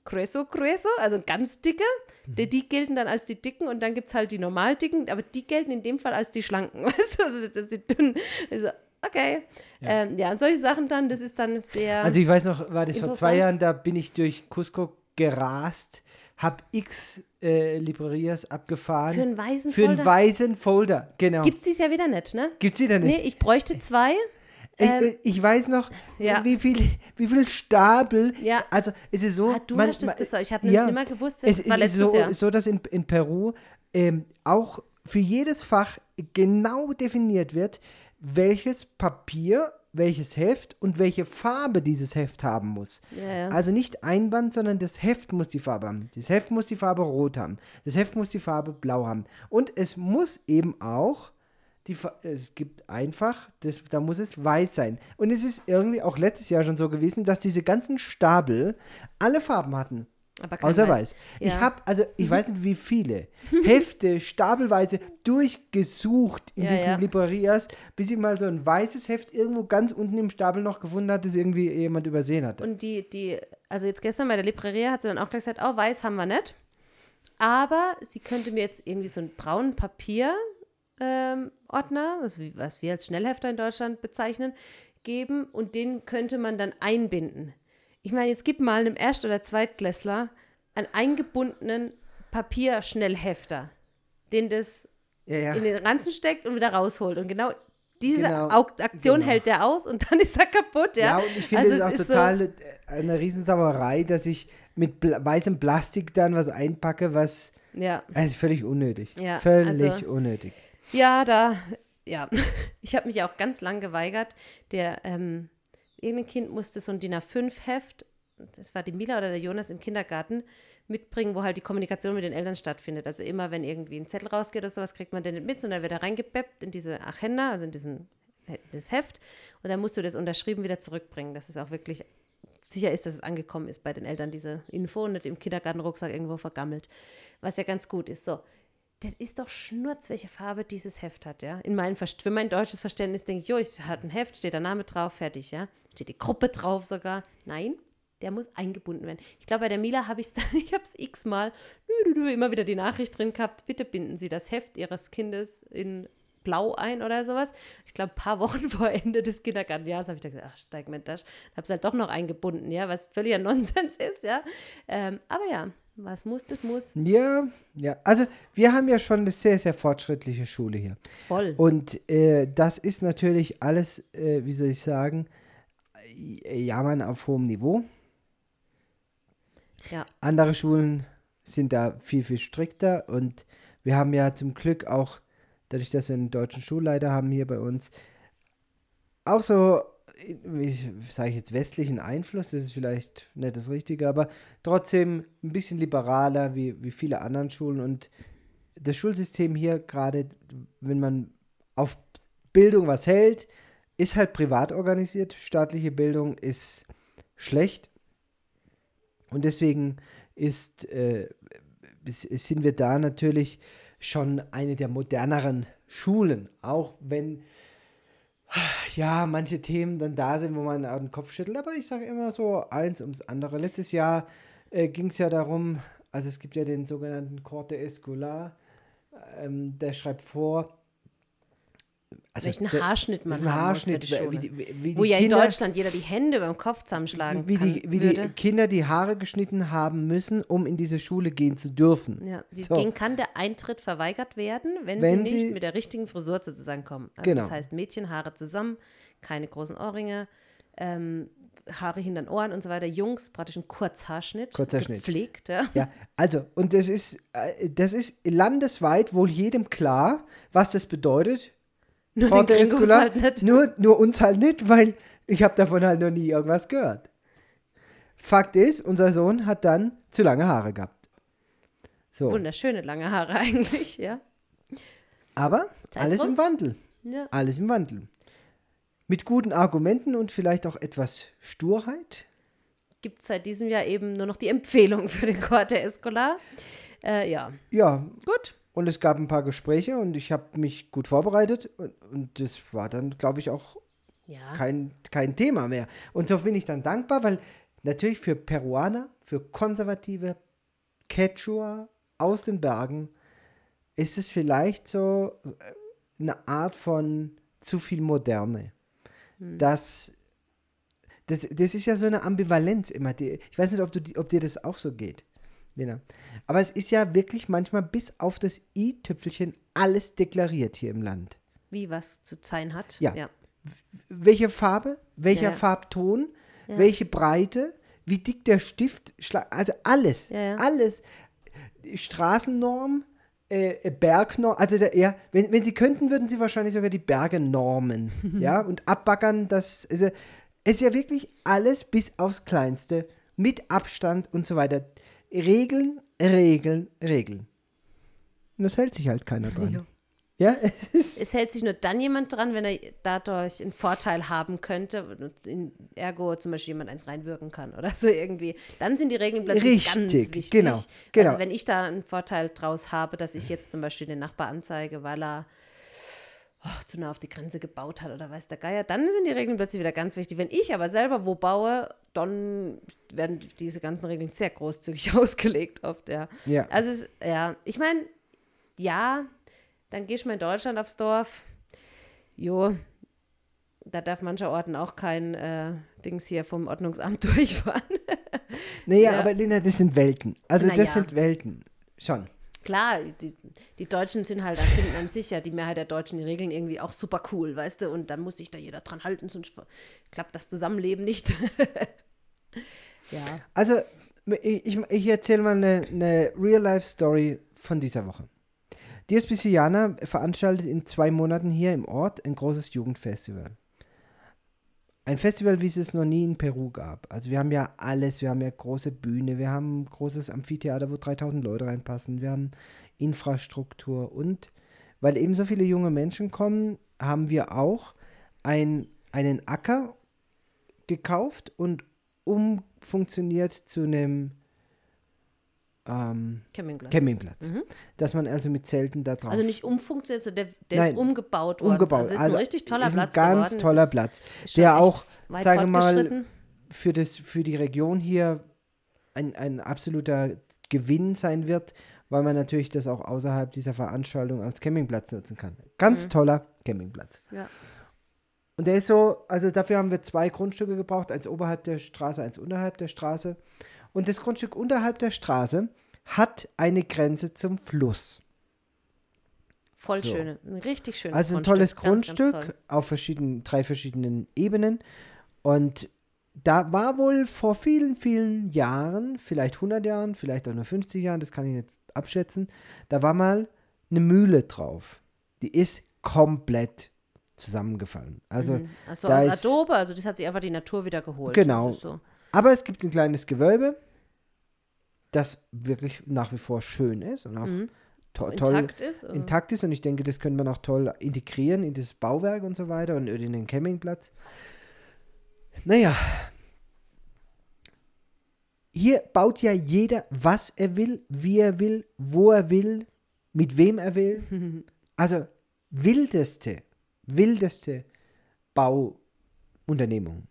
Grueso, Grueso, also ganz dicke. Die, die gelten dann als die dicken und dann gibt es halt die normal dicken, aber die gelten in dem Fall als die schlanken. Weißt du, also das sind dünn. Also, okay. Ja. Ähm, ja und solche Sachen dann, das ist dann sehr. Also ich weiß noch, war das vor zwei. Jahren, da bin ich durch Cusco gerast, hab x äh, Librerias abgefahren. für einen weißen Für einen Folder. weißen Folder, genau. Gibt es dieses Jahr wieder nicht, ne? Gibt's wieder nicht. Nee, ich bräuchte zwei. Ich, Ähm, äh, ich weiß noch, ja. wie, viel, wie viel Stapel. Ja. Also es ist so. Ah, du man- hast das besorgt. Ich habe ja. nicht mehr gewusst, Es das war ist so, Jahr. so, dass in, in Peru ähm, auch für jedes Fach genau definiert wird, welches Papier, welches Heft und welche Farbe dieses Heft haben muss. Ja. Also nicht Einband, sondern das Heft muss die Farbe haben. Das Heft muss die Farbe rot haben. Das Heft muss die Farbe blau haben. Und es muss eben auch, die, es gibt einfach, das, da muss es weiß sein. Und es ist irgendwie auch letztes Jahr schon so gewesen, dass diese ganzen Stapel alle Farben hatten. Außer weiß. Ich Ja. habe, also ich weiß nicht wie viele Hefte stapelweise durchgesucht in Ja, diesen ja. Librerias, bis ich mal so ein weißes Heft irgendwo ganz unten im Stapel noch gefunden hat, das irgendwie jemand übersehen hatte. Und die, die, also jetzt gestern bei der Libreria hat sie dann auch gleich gesagt, oh, weiß haben wir nicht. Aber sie könnte mir jetzt irgendwie so einen braunen Papier ähm, Ordner, was wir als Schnellhefter in Deutschland bezeichnen, geben und den könnte man dann einbinden. Ich meine, jetzt gib mal einem Erst- oder Zweitklässler einen eingebundenen Papierschnellhefter, den das ja, ja. in den Ranzen steckt und wieder rausholt. Und genau diese Genau, Au- Aktion genau. hält der aus und dann ist er kaputt, ja. Ja, und ich finde Also es auch total äh, eine Riesensauerei, dass ich mit bla weißem Plastik dann was einpacke, was. So, ja. Also völlig unnötig. Ja, völlig also- unnötig. Ja, da, ja. Ich habe mich auch ganz lang geweigert. Der, ähm, irgendein Kind musste so ein DIN A5-Heft, das war die Mila oder der Jonas im Kindergarten, mitbringen, wo halt die Kommunikation mit den Eltern stattfindet. Also immer, wenn irgendwie ein Zettel rausgeht oder sowas, kriegt man den nicht mit, sondern wird er reingepeppt in diese Agenda, also in diesen, das Heft. Und dann musst du das unterschrieben wieder zurückbringen, dass es auch wirklich sicher ist, dass es angekommen ist bei den Eltern, diese Info und nicht im Kindergartenrucksack irgendwo vergammelt. Was ja ganz gut ist. So, das ist doch Schnurz, welche Farbe dieses Heft hat, ja. In mein, Verst- für mein deutsches Verständnis denke ich, jo, ich hat ein Heft, steht der Name drauf, fertig, ja. Steht die Gruppe drauf sogar. Nein, der muss eingebunden werden. Ich glaube, bei der Mila habe ich es dann, ich habe es x-mal, immer wieder die Nachricht drin gehabt, bitte binden Sie das Heft Ihres Kindes in Blau ein oder sowas. Ich glaube, ein paar Wochen vor Ende des Kindergartenjahres habe ich da gesagt, ach, steig mir das. Habe es halt doch noch eingebunden, ja, was völliger Nonsens ist, ja. Ähm, aber ja, was muss, das muss. Ja, ja. Also wir haben ja schon eine sehr, sehr fortschrittliche Schule hier. Voll. Und äh, das ist natürlich alles, äh, wie soll ich sagen, äh, Jammern auf hohem Niveau. Ja. Andere Schulen sind da viel, viel strikter und wir haben ja zum Glück auch, dadurch, dass wir einen deutschen Schulleiter haben hier bei uns, auch so, wie sage ich jetzt, westlichen Einfluss, das ist vielleicht nicht das Richtige, aber trotzdem ein bisschen liberaler wie, wie viele anderen Schulen und das Schulsystem hier, gerade wenn man auf Bildung was hält, ist halt privat organisiert. Staatliche Bildung ist schlecht. Und deswegen ist, äh, sind wir da natürlich schon eine der moderneren Schulen. Auch wenn ja manche Themen dann da sind, wo man den Kopf schüttelt. Aber ich sage immer so eins ums andere. Letztes Jahr äh, ging es ja darum, also es gibt ja den sogenannten Corte Escolar, ähm, der schreibt vor, also Welchen der- Haarschnitt man ist ein Haarschnitt, muss die wie die, wie, wie Wo die ja in Deutschland jeder die Hände beim Kopf zusammenschlagen wie, kann, die, wie die würde. Kinder die Haare geschnitten haben müssen, um in diese Schule gehen zu dürfen. Ja, die- So. denen kann der Eintritt verweigert werden, wenn, Wenn sie nicht sie- mit der richtigen Frisur sozusagen kommen. Also Genau. Das heißt Mädchen, Haare zusammen, keine großen Ohrringe, ähm, Haare hinter den Ohren und so weiter. Jungs, praktisch ein Kurzhaarschnitt. Kurzhaarschnitt. Gepflegt, ja. Ja, also, und das ist, äh, das ist landesweit wohl jedem klar, was das bedeutet. Nur den Corte Gringos halt nicht. Nur, nur uns halt nicht, weil ich habe davon halt noch nie irgendwas gehört. Fakt ist, unser Sohn hat dann zu lange Haare gehabt. So, Wunderschöne lange Haare eigentlich, ja. aber Sei alles im Wandel. ja. Alles im Wandel. Mit guten Argumenten und vielleicht auch etwas Sturheit. Gibt es seit diesem Jahr eben nur noch die Empfehlung für den Corte Escolar. Äh, ja, Ja, gut. Und es gab ein paar Gespräche und ich habe mich gut vorbereitet und, und das war dann, glaube ich, auch Ja, kein, kein Thema mehr. Und so bin ich dann dankbar, weil natürlich für Peruaner, für konservative Quechua aus den Bergen ist es vielleicht so äh, eine Art von zu viel Moderne. dass das, das ist ja so eine Ambivalenz immer. Die, ich weiß nicht, ob, du, ob dir das auch so geht, Lena. Aber es ist ja wirklich manchmal bis auf das i-Tüpfelchen alles deklariert hier im Land. Wie was zu sein hat. Ja. ja. Welche Farbe, welcher Ja, ja. Farbton, welche Breite, wie dick der Stift, also alles, alles. Straßennorm, äh, äh, Bergnorm, also der, ja, wenn, wenn sie könnten, würden sie wahrscheinlich sogar die Berge normen, ja, und abbaggern, das, also, es ist ja wirklich alles bis aufs Kleinste, mit Abstand und so weiter. Regeln, Regeln, Regeln. Und das hält sich halt keiner dran. Ja. Ja, es hält sich nur dann jemand dran, wenn er dadurch einen Vorteil haben könnte, und in, ergo zum Beispiel jemand eins reinwirken kann oder so irgendwie. Dann sind die Regeln plötzlich ganz Richtig, wichtig. genau, genau. Also wenn ich da einen Vorteil draus habe, dass ich jetzt zum Beispiel den Nachbar anzeige, weil er oh, zu nah auf die Grenze gebaut hat oder weiß der Geier, dann sind die Regeln plötzlich wieder ganz wichtig. Wenn ich aber selber wo baue, dann werden diese ganzen Regeln sehr großzügig ausgelegt oft, ja. ja. Also, es, ja, ich meine, ja, dann gehst du mal in Deutschland aufs Dorf. Jo, da darf mancher Orten auch kein äh, Dings hier vom Ordnungsamt durchfahren. Naja, Ja. aber Lena, das sind Welten. Also Na das ja. sind Welten. Schon. Klar, die, die Deutschen sind halt, da finden an sich ja die Mehrheit der Deutschen die Regeln irgendwie auch super cool, weißt du, und dann muss sich da jeder dran halten, sonst klappt das Zusammenleben nicht. ja. Also, ich, ich erzähle mal eine, eine Real-Life-Story von dieser Woche. Die Hospiciana veranstaltet in zwei Monaten hier im Ort ein großes Jugendfestival. Ein Festival, wie es es noch nie in Peru gab. Also wir haben ja alles, wir haben ja große Bühne, wir haben ein großes Amphitheater, wo 3000 Leute reinpassen, wir haben Infrastruktur und weil eben so viele junge Menschen kommen, haben wir auch ein, einen Acker gekauft und umfunktioniert zu einem ähm, Campingplatz. Campingplatz. Mhm. Dass man also mit Zelten da drauf Also nicht umfunktioniert, sondern der, der Nein, ist umgebaut worden. umgebaut. Also ist also ein richtig toller ist Platz ein ganz geworden. toller Platz, der auch, weit sage mal, für, das, für die Region hier ein, ein absoluter Gewinn sein wird, weil man natürlich das auch außerhalb dieser Veranstaltung als Campingplatz nutzen kann. Ganz toller Campingplatz. Mhm. Ja. Und der ist so, also dafür haben wir zwei Grundstücke gebraucht, eins oberhalb der Straße, eins unterhalb der Straße. Und das Grundstück unterhalb der Straße hat eine Grenze zum Fluss. Voll So. schöne, ein richtig schönes Also ein Grundstück. tolles Ganz, ganz Grundstück toll. auf verschiedenen, drei verschiedenen Ebenen. Und da war wohl vor vielen, vielen Jahren, vielleicht 100 Jahren, vielleicht auch nur 50 Jahren, das kann ich nicht abschätzen, da war mal eine Mühle drauf. Die ist komplett zusammengefallen. Also, Mhm. Also da aus ist- Adobe, also das hat sich einfach die Natur wieder geholt. Genau. So. aber es gibt ein kleines Gewölbe, das wirklich nach wie vor schön ist und auch Mhm. to toll Intakt ist. intakt ist und ich denke, das könnte man auch toll integrieren in das Bauwerk und so weiter und in den Campingplatz. Naja, hier baut ja jeder, was er will, wie er will, wo er will, mit wem er will. Also wildeste, wildeste Bauunternehmung.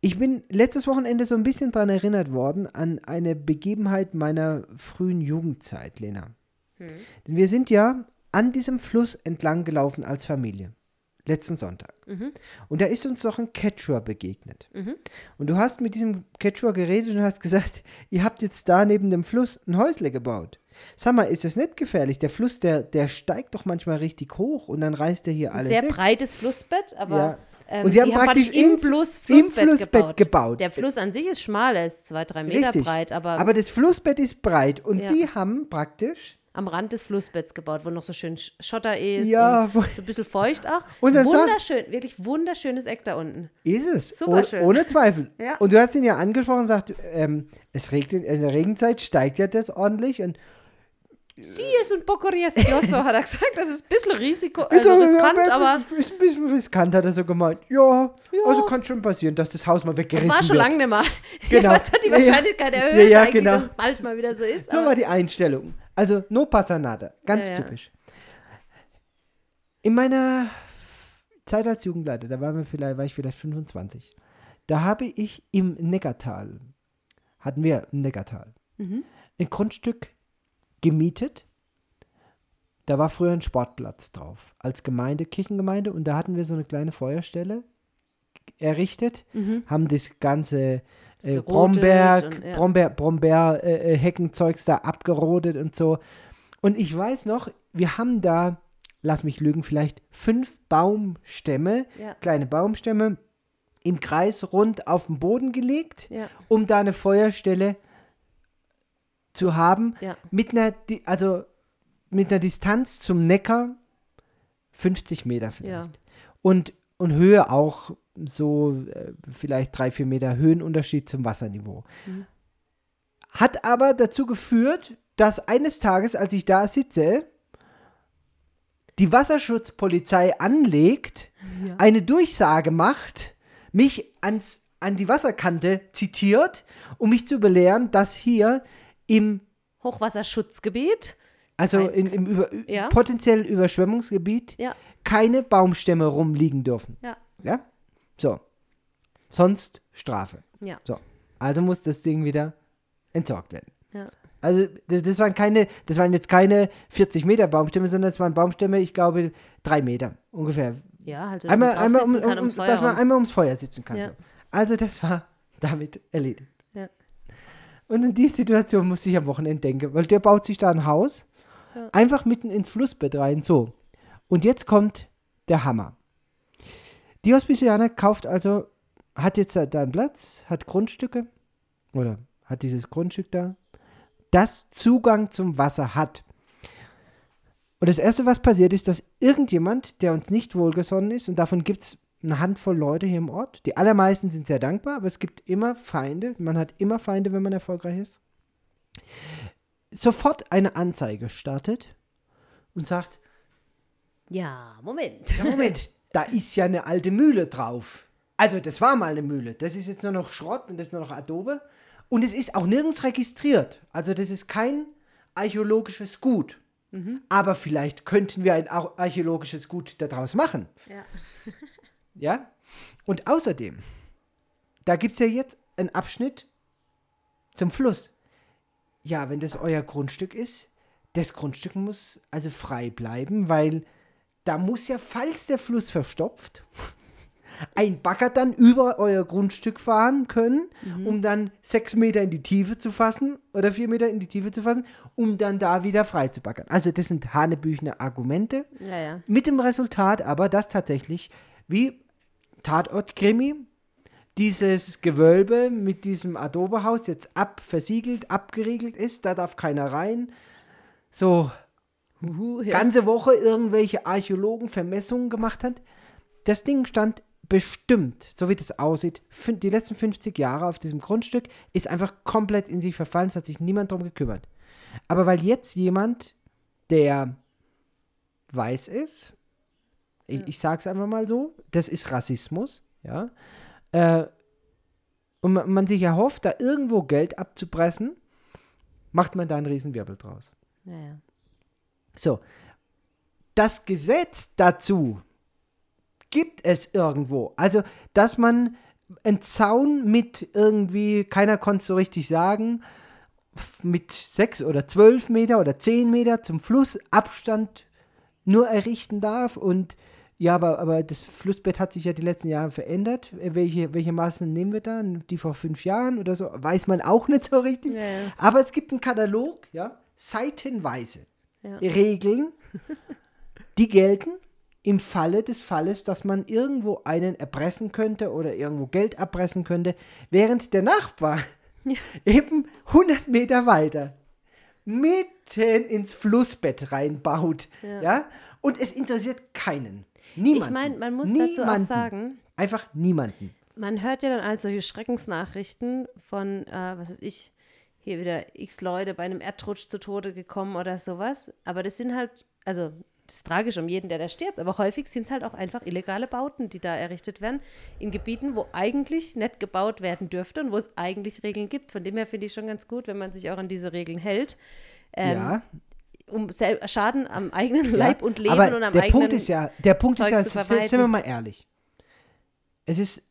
Ich bin letztes Wochenende so ein bisschen daran erinnert worden an eine Begebenheit meiner frühen Jugendzeit, Lena. Hm. Denn wir sind ja an diesem Fluss entlang gelaufen als Familie. Letzten Sonntag. Mhm. Und da ist uns doch ein Quechua begegnet. Mhm. Und du hast mit diesem Quechua geredet und hast gesagt, ihr habt jetzt da neben dem Fluss ein Häusle gebaut. Sag mal, ist das nicht gefährlich? Der Fluss, der, der steigt doch manchmal richtig hoch und dann reißt er hier alles Sehr weg. breites Flussbett, aber Ja. Ähm, Und sie haben die praktisch im Fluss im Flussbett, Flussbett gebaut. gebaut. Der Fluss an sich ist schmal, er ist zwei, drei Meter Richtig. breit, aber, Aber das Flussbett ist breit und Ja. sie haben praktisch am Rand des Flussbetts gebaut, wo noch so schön Sch- Schotter ist Ja, so ein bisschen feucht auch. Und dann sagt- Wunderschön, wirklich wunderschönes Eck da unten. Ist es. Super schön. ohne Zweifel. Ja. Und du hast ihn ja angesprochen und sagt, ähm, es regnet, in der Regenzeit steigt ja das ordentlich und Sie ist ein poco riesgoso, hat er gesagt. Das ist ein bisschen Risiko, also so- riskant, aber Ist ein bisschen riskant, hat er so gemeint. Ja, Ja. also kann schon passieren, dass das Haus mal weggerissen war schon wird. lange nicht mehr. Genau. Was hat die Ja, ja. Wahrscheinlichkeit erhöht, Ja, genau. dass es bald mal wieder so ist? So aber- war die Einstellung. Also, no pasa nada. Ganz typisch. In meiner Zeit als Jugendleiter, da waren wir vielleicht, war ich vielleicht 25, da habe ich im Neckartal, hatten wir im Neckartal, Mhm. ein Grundstück gemietet da war früher ein Sportplatz drauf, als Gemeinde, Kirchengemeinde, und da hatten wir so eine kleine Feuerstelle errichtet, haben das ganze äh, Bromberg, und, ja. Brombeer, Brombeer äh, Heckenzeugs da abgerodet und so. Und ich weiß noch, wir haben da, lass mich lügen, vielleicht fünf Baumstämme, Ja. kleine Baumstämme, im Kreis rund auf den Boden gelegt, Ja. um da eine Feuerstelle zu haben, Ja. mit einer, also mit einer Distanz zum Neckar 50 Meter vielleicht. Und, und Höhe auch so äh, vielleicht drei, vier Meter Höhenunterschied zum Wasserniveau. Hat aber dazu geführt, dass eines Tages, als ich da sitze, die Wasserschutzpolizei anlegt, eine Durchsage macht, mich ans, an die Wasserkante zitiert, um mich zu belehren, dass hier im Hochwasserschutzgebiet. also in, im über, Ja. potenziell Überschwemmungsgebiet Ja. keine Baumstämme rumliegen dürfen. Ja. Ja? So. Sonst Strafe. Ja. So. Also muss das Ding wieder entsorgt werden. Ja. Also das, das waren keine, das waren jetzt keine 40 Meter Baumstämme, sondern es waren Baumstämme, ich glaube, drei Meter ungefähr. Ja, halt, dass Einmal, man einmal um, um, ums Feuer dass man einmal ums Feuer sitzen kann. Ja. So. Also das war damit erledigt. Und in die Situation musste ich am Wochenende denken, weil der baut sich da ein Haus, Ja. einfach mitten ins Flussbett rein, so. Und jetzt kommt der Hammer. Die Hospicianer kauft also, hat jetzt da einen Platz, hat Grundstücke, oder hat dieses Grundstück da, das Zugang zum Wasser hat. Und das Erste, was passiert, ist, dass irgendjemand, der uns nicht wohlgesonnen ist, und davon gibt es eine Handvoll Leute hier im Ort, die allermeisten sind sehr dankbar, aber es gibt immer Feinde, man hat immer Feinde, wenn man erfolgreich ist, sofort eine Anzeige startet und sagt, Ja, Moment. ja, Moment, da ist ja eine alte Mühle drauf. Also, das war mal eine Mühle. Das ist jetzt nur noch Schrott und das ist nur noch Adobe. Und es ist auch nirgends registriert. Also, das ist kein archäologisches Gut. Aber vielleicht könnten wir ein ar- archäologisches Gut daraus machen. Ja. Ja? Und außerdem, da gibt es ja jetzt einen Abschnitt zum Fluss. Ja, wenn das euer Grundstück ist, das Grundstück muss also frei bleiben, weil da muss ja, falls der Fluss verstopft, ein Bagger dann über euer Grundstück fahren können, um dann sechs Meter in die Tiefe zu fassen oder vier Meter in die Tiefe zu fassen, um dann da wieder frei zu baggern. Also das sind hanebüchene Argumente. Ja, ja. Mit dem Resultat aber, dass tatsächlich wie Tatort-Krimi dieses Gewölbe mit diesem Adobe-Haus jetzt abversiegelt, abgeriegelt ist. Da darf keiner rein. So Huhu, ja. ganze Woche irgendwelche Archäologen Vermessungen gemacht hat. Das Ding stand bestimmt, so wie das aussieht, die letzten 50 Jahre auf diesem Grundstück, ist einfach komplett in sich verfallen, es hat sich niemand darum gekümmert. Aber weil jetzt jemand, der weiß ist, ich, ich sage es einfach mal so, das ist Rassismus, ja, äh, und man, man sich erhofft, da irgendwo Geld abzupressen, macht man da einen Riesenwirbel draus. ja, ja. So, das Gesetz dazu gibt es irgendwo. Also, dass man einen Zaun mit irgendwie, keiner konnte es so richtig sagen, mit sechs oder zwölf Meter oder zehn Meter zum Flussabstand nur errichten darf. Und ja, aber, aber das Flussbett hat sich ja die letzten Jahre verändert. Welche, welche Maßen nehmen wir da? Die vor fünf Jahren oder so? Weiß man auch nicht so richtig. Ja, ja. Aber es gibt einen Katalog, ja, seitenweise. Ja. Regeln, die gelten im Falle des Falles, dass man irgendwo einen erpressen könnte oder irgendwo Geld abpressen könnte, während der Nachbar eben 100 Meter weiter mitten ins Flussbett reinbaut. Ja. Und es interessiert keinen. Niemanden. Ich meine, man muss dazu auch Niemanden. sagen, Einfach niemanden. man hört ja dann all solche Schreckensnachrichten von, äh, was weiß ich, hier wieder x Leute bei einem Erdrutsch zu Tode gekommen oder sowas. Aber das sind halt, also das ist tragisch um jeden, der da stirbt, aber häufig sind es halt auch einfach illegale Bauten, die da errichtet werden, in Gebieten, wo eigentlich nicht gebaut werden dürfte und wo es eigentlich Regeln gibt. Von dem her finde ich schon ganz gut, wenn man sich auch an diese Regeln hält. Ähm, ja. Um Schaden am eigenen Leib und Leben Aber und am der eigenen Punkt ist ja, der Punkt ist Zeug ja, zu sind, sind wir mal ehrlich. Es ist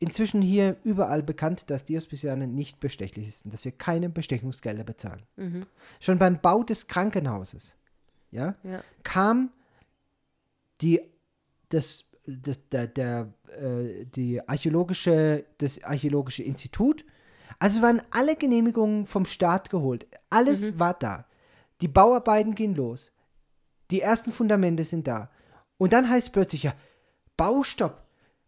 inzwischen hier überall bekannt, dass Diospiciane nicht bestechlich ist und dass wir keine Bestechungsgelder bezahlen. Mhm. Schon beim Bau des Krankenhauses ja, Ja. kam die, das, das, der, der, äh, die archäologische, das archäologische Institut. Also waren alle Genehmigungen vom Staat geholt. Alles war da. Die Bauarbeiten gehen los. Die ersten Fundamente sind da. Und dann heißt plötzlich ja, Baustopp.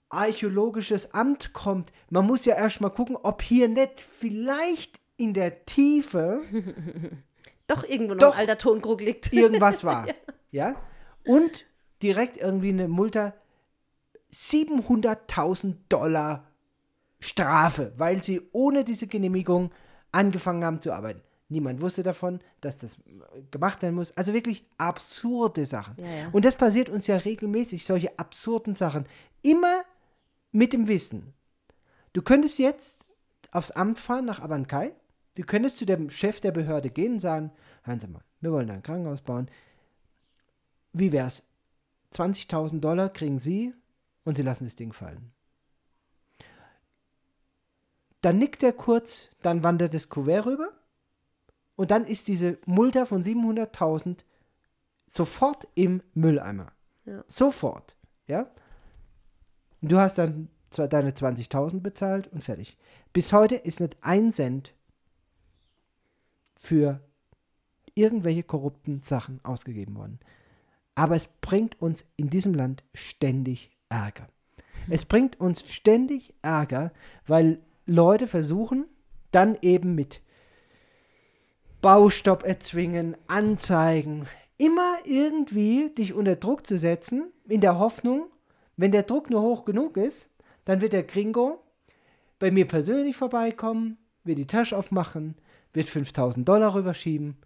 Archäologisches Amt kommt. Man muss ja erst mal gucken, ob hier nicht vielleicht in der Tiefe Doch irgendwo noch ein alter Tonkrug liegt. irgendwas war. ja. Und direkt irgendwie eine Multa 700.000 Dollar Strafe, weil sie ohne diese Genehmigung angefangen haben zu arbeiten. Niemand wusste davon, dass das gemacht werden muss. Also wirklich absurde Sachen. Ja, ja. Und das passiert uns ja regelmäßig, solche absurden Sachen. Immer mit dem Wissen. Du könntest jetzt aufs Amt fahren nach Abancay. Du könntest zu dem Chef der Behörde gehen und sagen, hören Sie mal, wir wollen da ein Krankenhaus bauen. Wie wär's? 20.000 Dollar kriegen Sie und Sie lassen das Ding fallen. Dann nickt er kurz, dann wandert das Kuvert rüber und dann ist diese Multa von 700.000 sofort im Mülleimer. Ja. Sofort. Ja? Und du hast dann zwar deine 20.000 bezahlt und fertig. Bis heute ist nicht ein Cent für irgendwelche korrupten Sachen ausgegeben worden. Aber es bringt uns in diesem Land ständig Ärger. Es bringt uns ständig Ärger, weil Leute versuchen, dann eben mit Baustopp erzwingen, Anzeigen, immer irgendwie dich unter Druck zu setzen, in der Hoffnung, wenn der Druck nur hoch genug ist, dann wird der Gringo bei mir persönlich vorbeikommen, wird die Tasche aufmachen, wird 5000 Dollar rüberschieben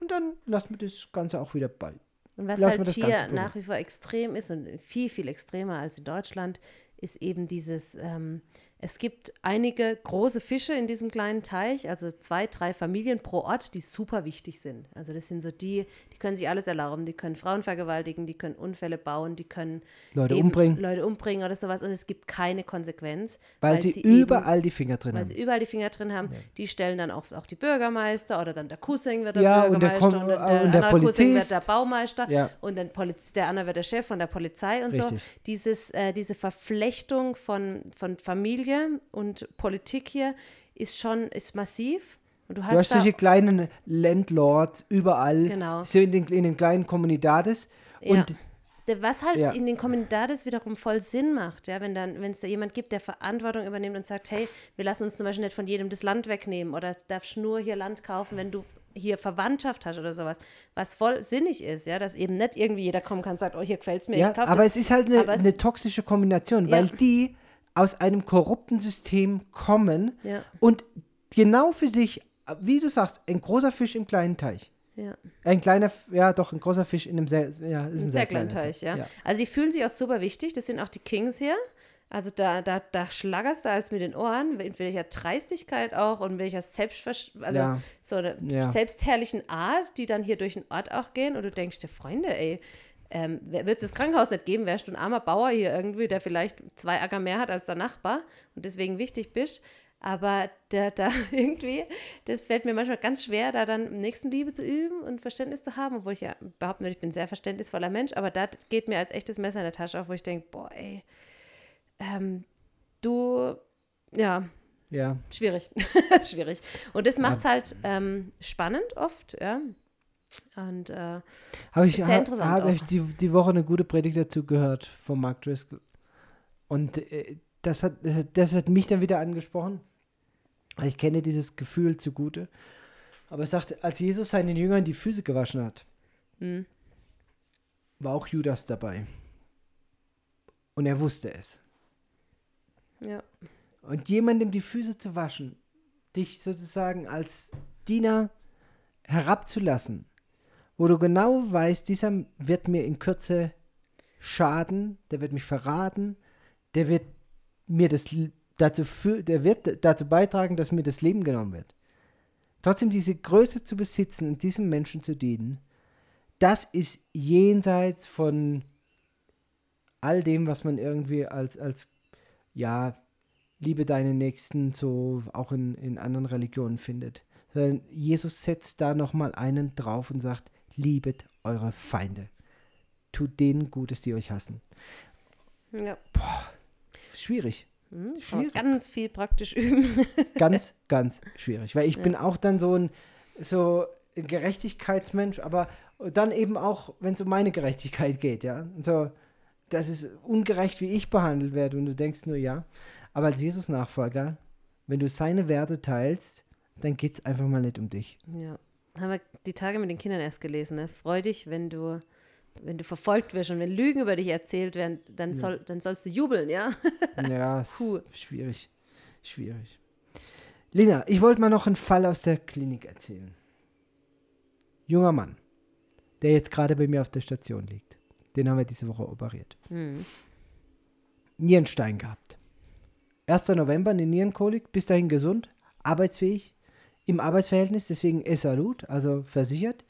und dann lassen wir das Ganze auch wieder bei. Und was Lass mal halt hier nach wie vor extrem ist und viel, viel extremer als in Deutschland, ist eben dieses, ähm, es gibt einige große Fische in diesem kleinen Teich, also zwei, drei Familien pro Ort, die super wichtig sind. Also das sind so die, die können sich alles erlauben, die können Frauen vergewaltigen, die können Unfälle bauen, die können Leute eben umbringen. Leute umbringen oder sowas und es gibt keine Konsequenz. Weil, sie, eben- überall die Finger drin weil haben. sie überall die Finger drin haben, die stellen dann auch, auch die Bürgermeister oder dann der Cousin wird der Ja, und der Bürgermeister Kom- und, dann und der, der Cousin wird der Baumeister Ja. und dann Poliz der andere wird der Chef von der Polizei und so. Richtig. Dieses, äh, diese Verflechtung von, von Familie und Politik hier ist schon ist massiv. Und du hast, Du hast solche kleinen Landlords überall, Genau. so in den, in den kleinen Kommunidades. Und ja. Was halt Ja. in den Kommunidades wiederum voll Sinn macht, ja, wenn dann, wenn es da jemand gibt, der Verantwortung übernimmt und sagt, hey, wir lassen uns zum Beispiel nicht von jedem das Land wegnehmen oder darfst nur hier Land kaufen, wenn du hier Verwandtschaft hast oder sowas, was voll sinnig ist, ja, dass eben nicht irgendwie jeder kommen kann und sagt, oh, hier gefällt es mir, ja, ich kaufe aber das. es ist halt eine, eine toxische Kombination, Ja. weil die aus einem korrupten System kommen Ja. und genau für sich, wie du sagst, ein großer Fisch im kleinen Teich. Ja. Ein kleiner, ja doch, ein großer Fisch in einem sehr, ja, ist ein, Ein sehr kleiner Teich, ja. ja. Also die fühlen sich auch super wichtig, das sind auch die Kings hier. Also da, da, da schlaggerst du als mit den Ohren, mit welcher Dreistigkeit auch und welcher Selbstversch also Ja. so eine Ja. selbstherrlichen Art, die dann hier durch den Ort auch gehen und du denkst dir, Freunde, ey, ähm, wird es das Krankenhaus nicht geben, wärst du ein armer Bauer hier irgendwie, der vielleicht zwei Acker mehr hat als der Nachbar und deswegen wichtig bist. Aber da, da irgendwie, das fällt mir manchmal ganz schwer, da dann Nächstenliebe zu üben und Verständnis zu haben, obwohl ich ja behaupten würde, ich bin ein sehr verständnisvoller Mensch, aber da geht mir als echtes Messer in der Tasche auf, wo ich denke, boah, ey, ähm, du, ja, Ja, schwierig. schwierig. Und das macht es halt ähm, spannend oft, ja. Und äh, habe ich, sehr hab, interessant hab ich auch. die, die Woche eine gute Predigt dazu gehört von Mark Driscoll. Und äh, das, hat, das, hat, mich dann wieder angesprochen. Ich kenne dieses Gefühl zugute. Aber er sagte, als Jesus seinen Jüngern die Füße gewaschen hat, hm, war auch Judas dabei. Und er wusste es. ja, Und jemandem die Füße zu waschen, dich sozusagen als Diener herabzulassen, wo du genau weißt, dieser wird mir in Kürze schaden, der wird mich verraten, der wird mir das dazu fü- der wird dazu beitragen, dass mir das Leben genommen wird. Trotzdem diese Größe zu besitzen und diesem Menschen zu dienen, das ist jenseits von all dem, was man irgendwie als, als ja, liebe deinen Nächsten so auch in, in anderen Religionen findet. Sondern Jesus setzt da nochmal einen drauf und sagt, liebet eure Feinde. Tut denen Gutes, die euch hassen. Ja. Schwierig. Hm, kann Schwierig. ganz viel praktisch üben. Ganz, ganz schwierig. Weil ich bin auch dann so ein so ein Gerechtigkeitsmensch, aber dann eben auch, wenn es um meine Gerechtigkeit geht, ja. Und so, das ist ungerecht, wie ich behandelt werde. Und du denkst nur, ja. Aber als Jesus-Nachfolger, wenn du seine Werte teilst, dann geht es einfach mal nicht um dich. Ja. Haben wir die Tage mit den Kindern erst gelesen, ne? Freu dich, wenn du, wenn du verfolgt wirst und wenn Lügen über dich erzählt werden, dann, soll, dann sollst du jubeln, ja? Ja, Puh. schwierig. Schwierig. Lina, ich wollte mal noch einen Fall aus der Klinik erzählen. Junger Mann, der jetzt gerade bei mir auf der Station liegt. Den haben wir diese Woche operiert. Hm. Nierenstein gehabt. 1. November eine Nierenkolik, bis dahin gesund, arbeitsfähig, im Arbeitsverhältnis, deswegen Salut, also versichert.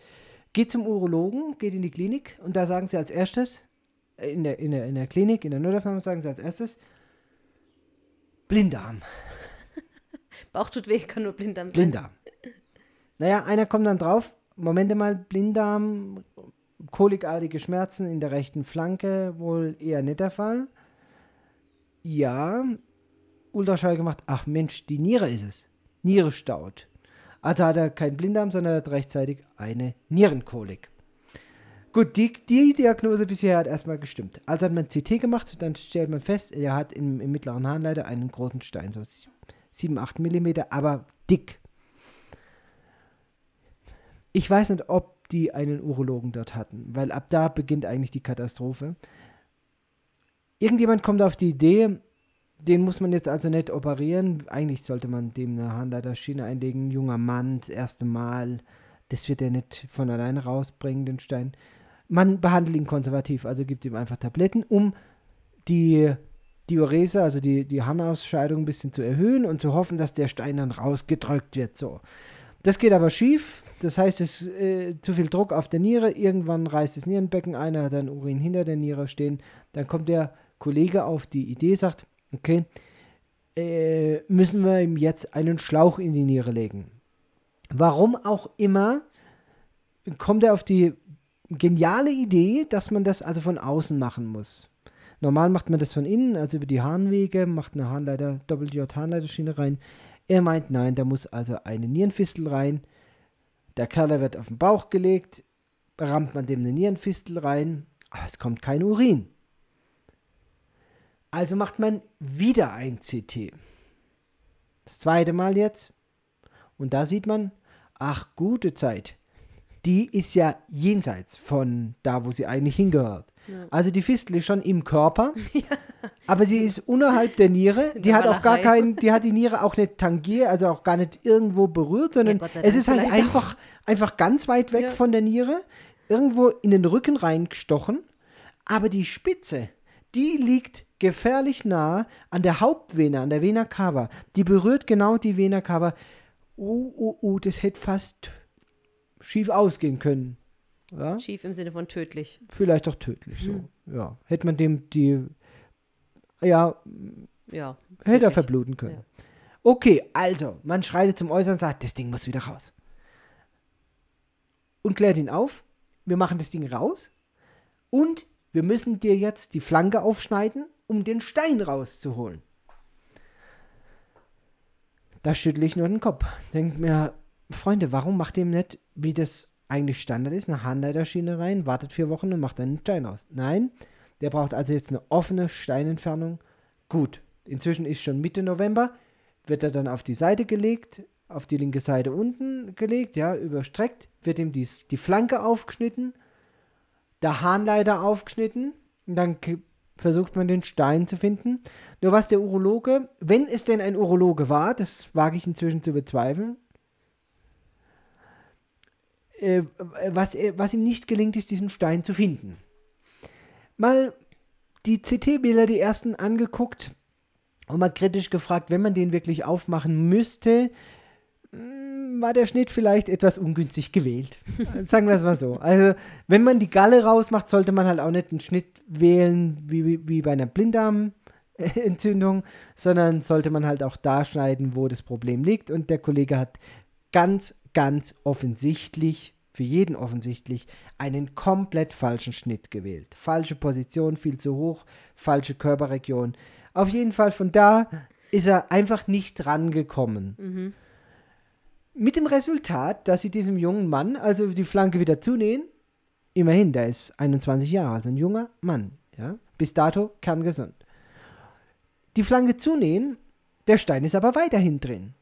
Geht zum Urologen, geht in die Klinik und da sagen sie als erstes, äh, in der, in der, in der Klinik, in der Notaufnahme sagen sie als erstes, Blinddarm. Bauch tut weh, kann nur Blinddarm sein. Blinddarm. Naja, einer kommt dann drauf, Momente mal, Blinddarm, kolikartige Schmerzen in der rechten Flanke, wohl eher nicht der Fall. Ja, Ultraschall gemacht, ach Mensch, die Niere ist es. Niere staut. Also hat er keinen Blinddarm, sondern hat rechtzeitig eine Nierenkolik. Gut, die, die Diagnose bisher hat erstmal gestimmt. Also hat man CT gemacht, dann stellt man fest, er hat im, im mittleren Harnleiter einen großen Stein, so 7, 8 Millimeter, aber dick. Ich weiß nicht, ob die einen Urologen dort hatten, weil ab da beginnt eigentlich die Katastrophe. Irgendjemand kommt auf die Idee, den muss man jetzt also nicht operieren. Eigentlich sollte man dem eine Harnleiterschiene einlegen. Junger Mann, das erste Mal. Das wird er nicht von alleine rausbringen, den Stein. Man behandelt ihn konservativ, also gibt ihm einfach Tabletten, um die Diurese, also die, die Harnausscheidung ein bisschen zu erhöhen und zu hoffen, dass der Stein dann rausgedrückt wird. So. Das geht aber schief. Das heißt, es ist äh, zu viel Druck auf der Niere. Irgendwann reißt das Nierenbecken ein, er hat dann Urin hinter der Niere stehen. Dann kommt der Kollege auf die Idee, sagt, okay, äh, müssen wir ihm jetzt einen Schlauch in die Niere legen. Warum auch immer kommt er auf die geniale Idee, dass man das also von außen machen muss. Normal macht man das von innen, also über die Harnwege, macht eine Harnleiter, Doppel-J-Harnleiterschiene rein. Er meint, nein, da muss also eine Nierenfistel rein. Der Kerl wird auf den Bauch gelegt, rammt man dem eine Nierenfistel rein, aber es kommt kein Urin. Also macht man wieder ein CT. Das zweite Mal jetzt. Und da sieht man, ach, gute Zeit. Die ist ja jenseits von da, wo sie eigentlich hingehört. Also die Fistel ist schon im Körper, aber sie ist unterhalb der Niere. Die hat auch gar keinen, die hat die Niere auch nicht tangiert, also auch gar nicht irgendwo berührt, sondern sei es ist halt einfach, einfach ganz weit weg Ja. von der Niere, irgendwo in den Rücken reingestochen. Aber die Spitze, die liegt gefährlich nah an der Hauptvene, an der Vena cava. Die berührt genau die Vena cava. Oh, oh, oh, das hätte fast schief ausgehen können. Ja? Schief im Sinne von tödlich. Vielleicht auch tödlich. So. Hm. Ja. Hätte man dem die, ja, Ja. hätte er verbluten können. Ja. Okay, also, man schreitet zum Äußeren und sagt, das Ding muss wieder raus. Und klärt ihn auf. Wir machen das Ding raus. Und wir müssen dir jetzt die Flanke aufschneiden, um den Stein rauszuholen. Da schüttle ich nur den Kopf. Denkt mir, Freunde, warum macht ihr nicht, wie das eigentlich Standard ist, eine Handleiterschiene rein, wartet vier Wochen und macht dann einen Stein raus? Nein, der braucht also jetzt eine offene Steinentfernung. Gut, inzwischen ist schon Mitte November, wird er dann auf die Seite gelegt, auf die linke Seite unten gelegt, ja, überstreckt, wird ihm die, die Flanke aufgeschnitten, der Harnleiter aufgeschnitten und dann versucht man den Stein zu finden. Nur was der Urologe, wenn es denn ein Urologe war, das wage ich inzwischen zu bezweifeln, äh, was, was ihm nicht gelingt, ist, diesen Stein zu finden. Mal die CT-Bilder, die ersten angeguckt und mal kritisch gefragt, wenn man den wirklich aufmachen müsste, war der Schnitt vielleicht etwas ungünstig gewählt. Sagen wir es mal so. Also, wenn man die Galle rausmacht, sollte man halt auch nicht einen Schnitt wählen wie, wie, bei einer Blinddarmentzündung, sondern sollte man halt auch da schneiden, wo das Problem liegt. Und der Kollege hat ganz, ganz offensichtlich für jeden offensichtlich, einen komplett falschen Schnitt gewählt. Falsche Position, viel zu hoch, falsche Körperregion. Auf jeden Fall von da ist er einfach nicht rangekommen. Mhm. Mit dem Resultat, dass sie diesem jungen Mann also die Flanke wieder zunähen. Immerhin, der ist 21 Jahre, also ein junger Mann. Ja? Bis dato kerngesund. Die Flanke zunähen, der Stein ist aber weiterhin drin.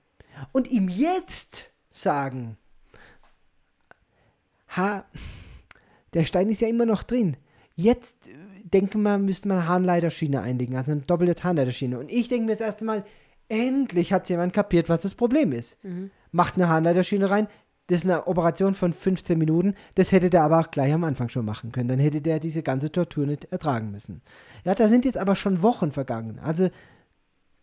Und ihm jetzt sagen, ha, der Stein ist ja immer noch drin. Jetzt, denken wir, müsste man Harnleiterschiene einlegen, also eine doppelte Harnleiterschiene. Und ich denke mir das erste Mal, endlich hat jemand kapiert, was das Problem ist. Macht eine Harnleiterschiene rein, das ist eine Operation von 15 Minuten, das hätte der aber auch gleich am Anfang schon machen können. Dann hätte der diese ganze Tortur nicht ertragen müssen. Ja, da sind jetzt aber schon Wochen vergangen. Also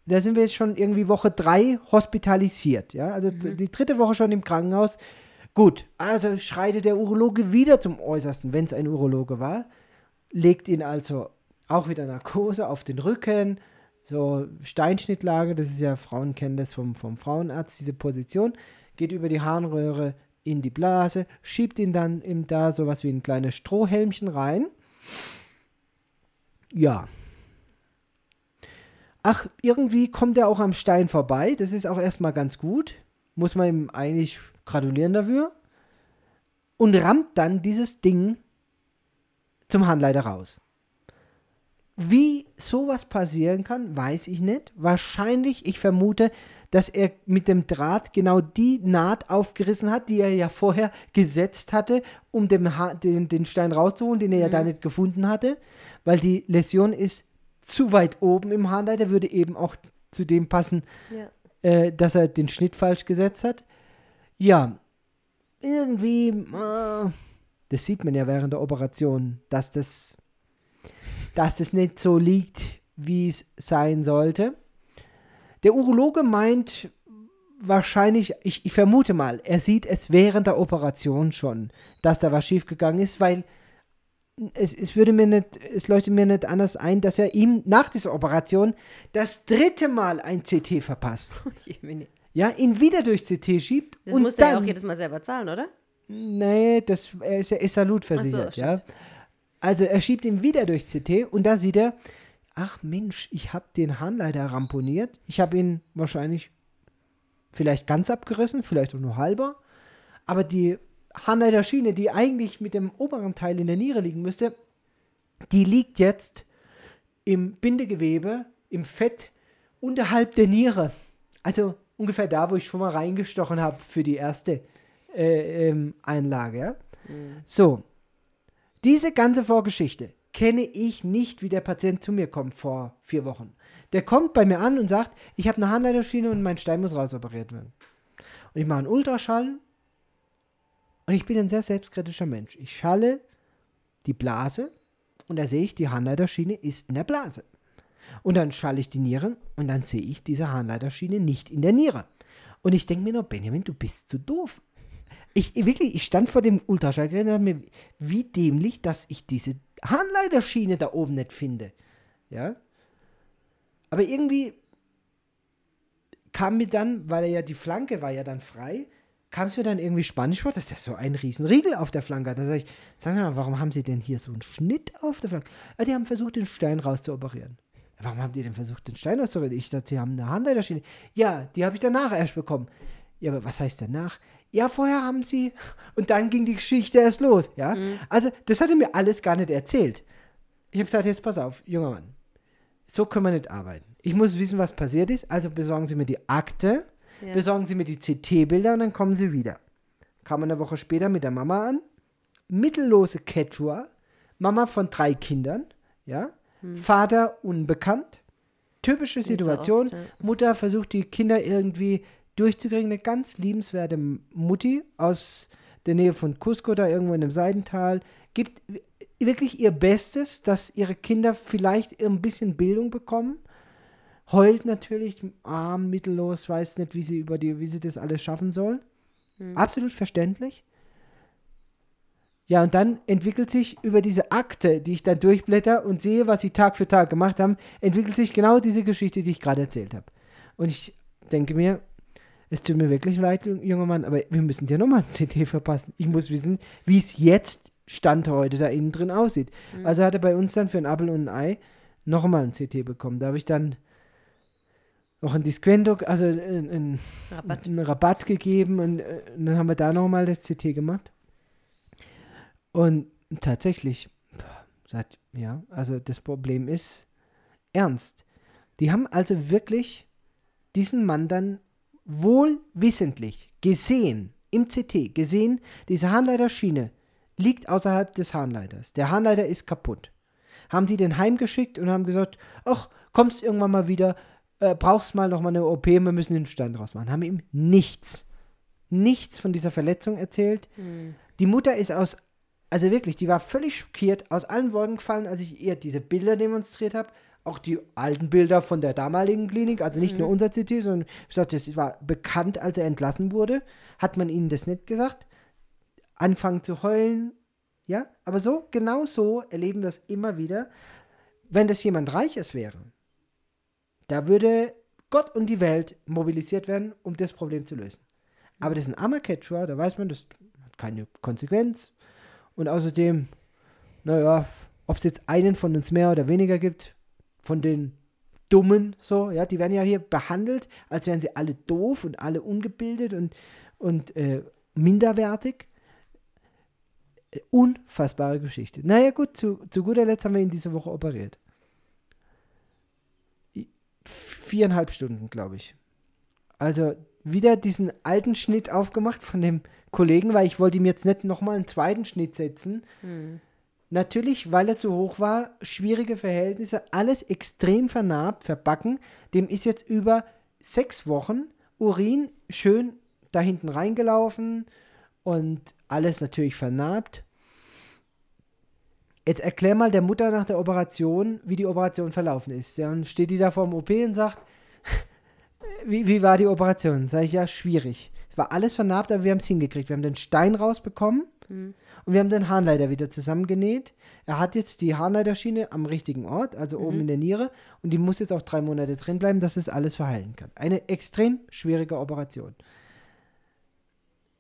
da sind wir jetzt schon irgendwie Woche drei hospitalisiert. Ja, also d- die dritte Woche schon im Krankenhaus. Gut, also schreitet der Urologe wieder zum Äußersten, wenn es ein Urologe war, legt ihn also auch wieder Narkose auf den Rücken, so Steinschnittlage, das ist ja, Frauen kennen das vom, vom Frauenarzt, diese Position, geht über die Harnröhre in die Blase, schiebt ihn dann ihm da sowas wie ein kleines Strohhelmchen rein. Ja. Ach, irgendwie kommt er auch am Stein vorbei, das ist auch erstmal ganz gut, muss man ihm eigentlich gratulieren dafür. Und rammt dann dieses Ding zum Handleiter raus. Wie sowas passieren kann, weiß ich nicht. Wahrscheinlich, ich vermute, dass er mit dem Draht genau die Naht aufgerissen hat, die er ja vorher gesetzt hatte, um den, ha den, den Stein rauszuholen, den er ja da nicht gefunden hatte, weil die Läsion ist zu weit oben im Harnleiter, würde eben auch zu dem passen, Ja. äh, dass er den Schnitt falsch gesetzt hat. Ja, irgendwie, äh, das sieht man ja während der Operation, dass das, dass das nicht so liegt, wie es sein sollte. Der Urologe meint wahrscheinlich, ich, ich vermute mal, er sieht es während der Operation schon, dass da was schiefgegangen ist, weil es, es würde mir nicht, es leuchtet mir nicht anders ein, dass er ihm nach dieser Operation das dritte Mal ein CT verpasst. Jemini. Ja, ihn wieder durch CT schiebt Das und muss er ja auch jedes Mal selber zahlen, oder? nee, das er ist ja ist Salut versichert, so, ja. Also er schiebt ihn wieder durch CT und da sieht er, ach Mensch, ich habe den Harnleiter ramponiert. Ich habe ihn wahrscheinlich vielleicht ganz abgerissen, vielleicht auch nur halber. Aber die Harnleiterschiene, die eigentlich mit dem oberen Teil in der Niere liegen müsste, die liegt jetzt im Bindegewebe, im Fett unterhalb der Niere. Also ungefähr da, wo ich schon mal reingestochen habe für die erste äh, ähm, Einlage. Ja? So, diese ganze Vorgeschichte kenne ich nicht, wie der Patient zu mir kommt vor vier Wochen. Der kommt bei mir an und sagt, ich habe eine Harnleiterschiene und mein Stein muss rausoperiert werden. Und ich mache einen Ultraschall und ich bin ein sehr selbstkritischer Mensch. Ich schalle die Blase und da sehe ich, die Harnleiterschiene ist in der Blase. Und dann schalle ich die Niere und dann sehe ich diese Harnleiterschiene nicht in der Niere. Und ich denke mir nur, Benjamin, du bist zu doof. Ich wirklich, ich stand vor dem Ultraschallgerät und dachte mir, wie dämlich, dass ich diese Harnleiterschiene da oben nicht finde. Ja. Aber irgendwie kam mir dann, weil er ja die Flanke war ja dann frei, kam es mir dann irgendwie spanisch vor, dass der so einen riesen Riegel auf der Flanke hat. Da sage ich, sagen Sie mal, warum haben Sie denn hier so einen Schnitt auf der Flanke? Ja, die haben versucht, den Stein rauszuoperieren. Warum haben die denn versucht, den Stein auszuoperieren? Ich dachte, sie haben eine Handleiterschiene. Ja, die habe ich danach erst bekommen. Ja, aber was heißt danach? Ja, vorher haben sie. Und dann ging die Geschichte erst los, ja? Also, das hat er mir alles gar nicht erzählt. Ich habe gesagt, jetzt pass auf, junger Mann. So können wir nicht arbeiten. Ich muss wissen, was passiert ist. Also besorgen Sie mir die Akte, Ja. besorgen Sie mir die CT-Bilder und dann kommen Sie wieder. Kam eine Woche später mit der Mama an. Mittellose Quechua. Mama von drei Kindern. Ja. Vater unbekannt. Typische so Situation. oft, ja. Mutter versucht die Kinder irgendwie durchzukriegen. Eine ganz liebenswerte Mutti aus der Nähe von Cusco, da irgendwo in dem Seidental. Gibt wirklich ihr Bestes, dass ihre Kinder vielleicht ein bisschen Bildung bekommen. Heult natürlich, arm, mittellos, weiß nicht, wie sie über die, wie sie das alles schaffen soll. Absolut verständlich. Ja, und dann entwickelt sich über diese Akte, die ich dann durchblätter und sehe, was sie Tag für Tag gemacht haben, entwickelt sich genau diese Geschichte, die ich gerade erzählt habe. Und ich denke mir, es tut mir wirklich leid, junger Mann, aber wir müssen dir nochmal ein CT verpassen. Ich muss wissen, wie es jetzt Stand heute da innen drin aussieht. Mhm. Also hat er bei uns dann für ein Apfel und ein Ei nochmal ein CT bekommen. Da habe ich dann noch ein Disquento, also einen Rabatt. Rabatt. gegeben und, äh, und, dann haben wir da nochmal das CT gemacht. Und tatsächlich, sagt, ja, also das Problem ist ernst. Die haben also wirklich diesen Mann dann wohlwissentlich gesehen, im CT gesehen, diese Harnleiterschiene liegt außerhalb des Harnleiters. Der Harnleiter ist kaputt. Haben die den heimgeschickt und haben gesagt, ach, kommst irgendwann mal wieder, äh, brauchst mal noch mal eine OP, wir müssen den Stein draus machen. Haben ihm nichts, nichts von dieser Verletzung erzählt. Mhm. Die Mutter ist aus, also wirklich, die war völlig schockiert, aus allen Wolken gefallen, als ich ihr diese Bilder demonstriert habe auch die alten Bilder von der damaligen Klinik, also nicht mhm. nur unser CT, sondern ich sagte, es war bekannt, als er entlassen wurde. Hat man ihnen das nicht gesagt? Anfangen zu heulen, ja? Aber so, genau so erleben wir es immer wieder. Wenn das jemand Reiches wäre, da würde Gott und die Welt mobilisiert werden, um das Problem zu lösen. Aber das ist ein armer Quechua, da weiß man, das hat keine Konsequenz. Und außerdem, naja, ob es jetzt einen von uns mehr oder weniger gibt, von den Dummen, so, ja, die werden ja hier behandelt, als wären sie alle doof und alle ungebildet und, und äh, minderwertig. Äh, unfassbare Geschichte. Naja, gut, zu, zu guter Letzt haben wir ihn diese Woche operiert. Viereinhalb Stunden, glaube ich. Also wieder diesen alten Schnitt aufgemacht von dem Kollegen, weil ich wollte ihm jetzt nicht nochmal einen zweiten Schnitt setzen. Hm. Natürlich, weil er zu hoch war, schwierige Verhältnisse, alles extrem vernarbt, verbacken. Dem ist jetzt über sechs Wochen Urin schön da hinten reingelaufen und alles natürlich vernarbt. Jetzt erklär mal der Mutter nach der Operation, wie die Operation verlaufen ist. Dann steht die da vor dem OP und sagt, wie, wie war die Operation? Sag ich, ja, schwierig. Es war alles vernarbt, aber wir haben es hingekriegt. Wir haben den Stein rausbekommen. Mhm. Und wir haben den Harnleiter wieder zusammengenäht. Er hat jetzt die Harnleiterschiene am richtigen Ort, also mhm. oben in der Niere. Und die muss jetzt auch drei Monate drin bleiben, dass es alles verheilen kann. Eine extrem schwierige Operation.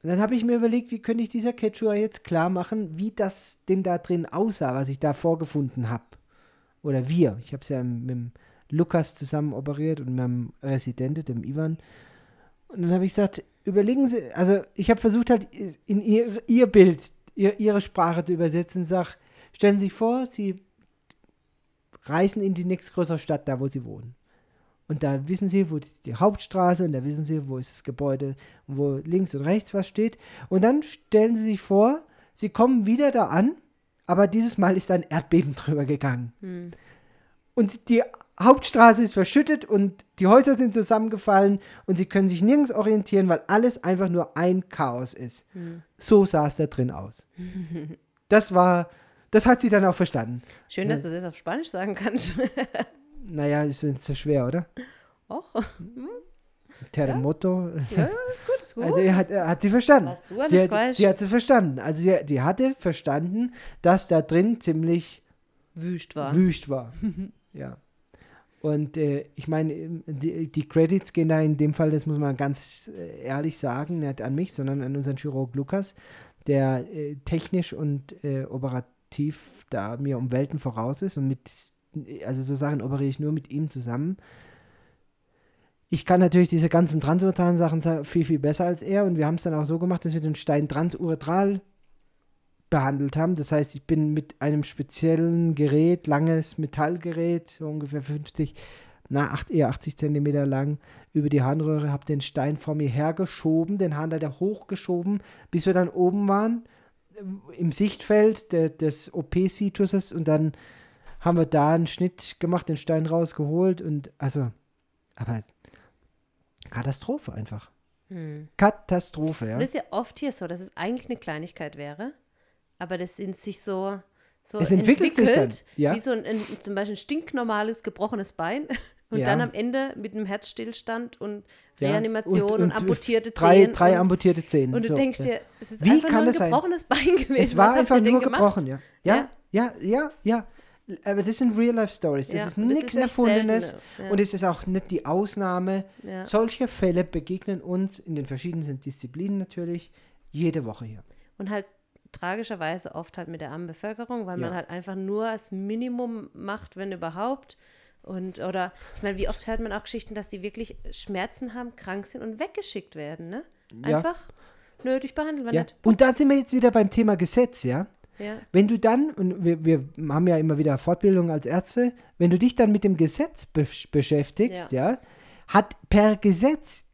Und dann habe ich mir überlegt, wie könnte ich dieser Quechua jetzt klar machen, wie das denn da drin aussah, was ich da vorgefunden habe. Oder wir. Ich habe es ja mit dem Lukas zusammen operiert und mit meinem Residente, dem Ivan. Und dann habe ich gesagt, überlegen Sie, also ich habe versucht halt in ihr, ihr Bild ihre Sprache zu übersetzen. Sag, stellen Sie sich vor, Sie reisen in die nächstgrößere Stadt, da wo Sie wohnen. Und da wissen Sie, wo ist die Hauptstraße und da wissen Sie, wo ist das Gebäude wo links und rechts was steht. Und dann stellen Sie sich vor, Sie kommen wieder da an, aber dieses Mal ist ein Erdbeben drüber gegangen. Hm. Und die Hauptstraße ist verschüttet und die Häuser sind zusammengefallen und sie können sich nirgends orientieren, weil alles einfach nur ein Chaos ist. Hm. So sah es da drin aus. das war, das hat sie dann auch verstanden. Schön, dass du das auf Spanisch sagen kannst. naja, ist nicht so schwer, oder? Och. Hm. Terremoto. Ja, ist gut, ist gut. Also er hat, er hat sie verstanden. Die, hat, die hat sie verstanden. Also sie, die hatte verstanden, dass da drin ziemlich wüst war. Wüst war. ja. Und äh, ich meine, die, die, Credits gehen da in dem Fall, das muss man ganz äh, ehrlich sagen, nicht an mich, sondern an unseren Chirurg Lukas, der äh, technisch und äh, operativ da mir um Welten voraus ist und mit, also so Sachen operiere ich nur mit ihm zusammen. Ich kann natürlich diese ganzen transurtalen Sachen viel, viel besser als er und wir haben es dann auch so gemacht, dass wir den Stein transuretral behandelt haben. Das heißt, ich bin mit einem speziellen Gerät, langes Metallgerät, so ungefähr 50, na, 8, eher 80 Zentimeter lang, über die Harnröhre, habe den Stein vor mir hergeschoben, den Harnleiter hochgeschoben, bis wir dann oben waren, im Sichtfeld de, des OP-Situses und dann haben wir da einen Schnitt gemacht, den Stein rausgeholt und also, aber Katastrophe einfach. Hm. Katastrophe, ja. Das ist ja oft hier so, dass es eigentlich eine Kleinigkeit wäre aber das sind sich so, so es entwickelt, entwickelt sich dann, ja. wie so ein, ein, zum Beispiel ein stinknormales gebrochenes Bein und ja. dann am Ende mit einem Herzstillstand und Reanimation ja. und, und, und, amputierte drei, Zehen. Drei amputierte Zehen. Und du so, denkst dir, es ist wie einfach kann nur ein gebrochenes sein? Bein gewesen. Es war einfach nur gebrochen, ja. Ja, ja, ja, ja. Aber das sind Real-Life-Stories. Das ist und nichts Erfundenes. Und es ist auch nicht die Ausnahme. Solche Fälle begegnen uns in den verschiedensten Disziplinen natürlich jede Woche hier. Und halt tragischerweise oft halt mit der armen Bevölkerung, weil man Ja. halt einfach nur das Minimum macht, wenn überhaupt. Und, oder, ich meine, wie oft hört man auch Geschichten, dass sie wirklich Schmerzen haben, krank sind und weggeschickt werden, ne? Ja. Einfach nötig behandelt werden. Ja. nicht. Und da sind wir jetzt wieder beim Thema Gesetz, ja. Ja. Wenn du dann, und wir, wir haben ja immer wieder Fortbildung als Ärzte, wenn du dich dann mit dem Gesetz be beschäftigst, ja. hat per Gesetz,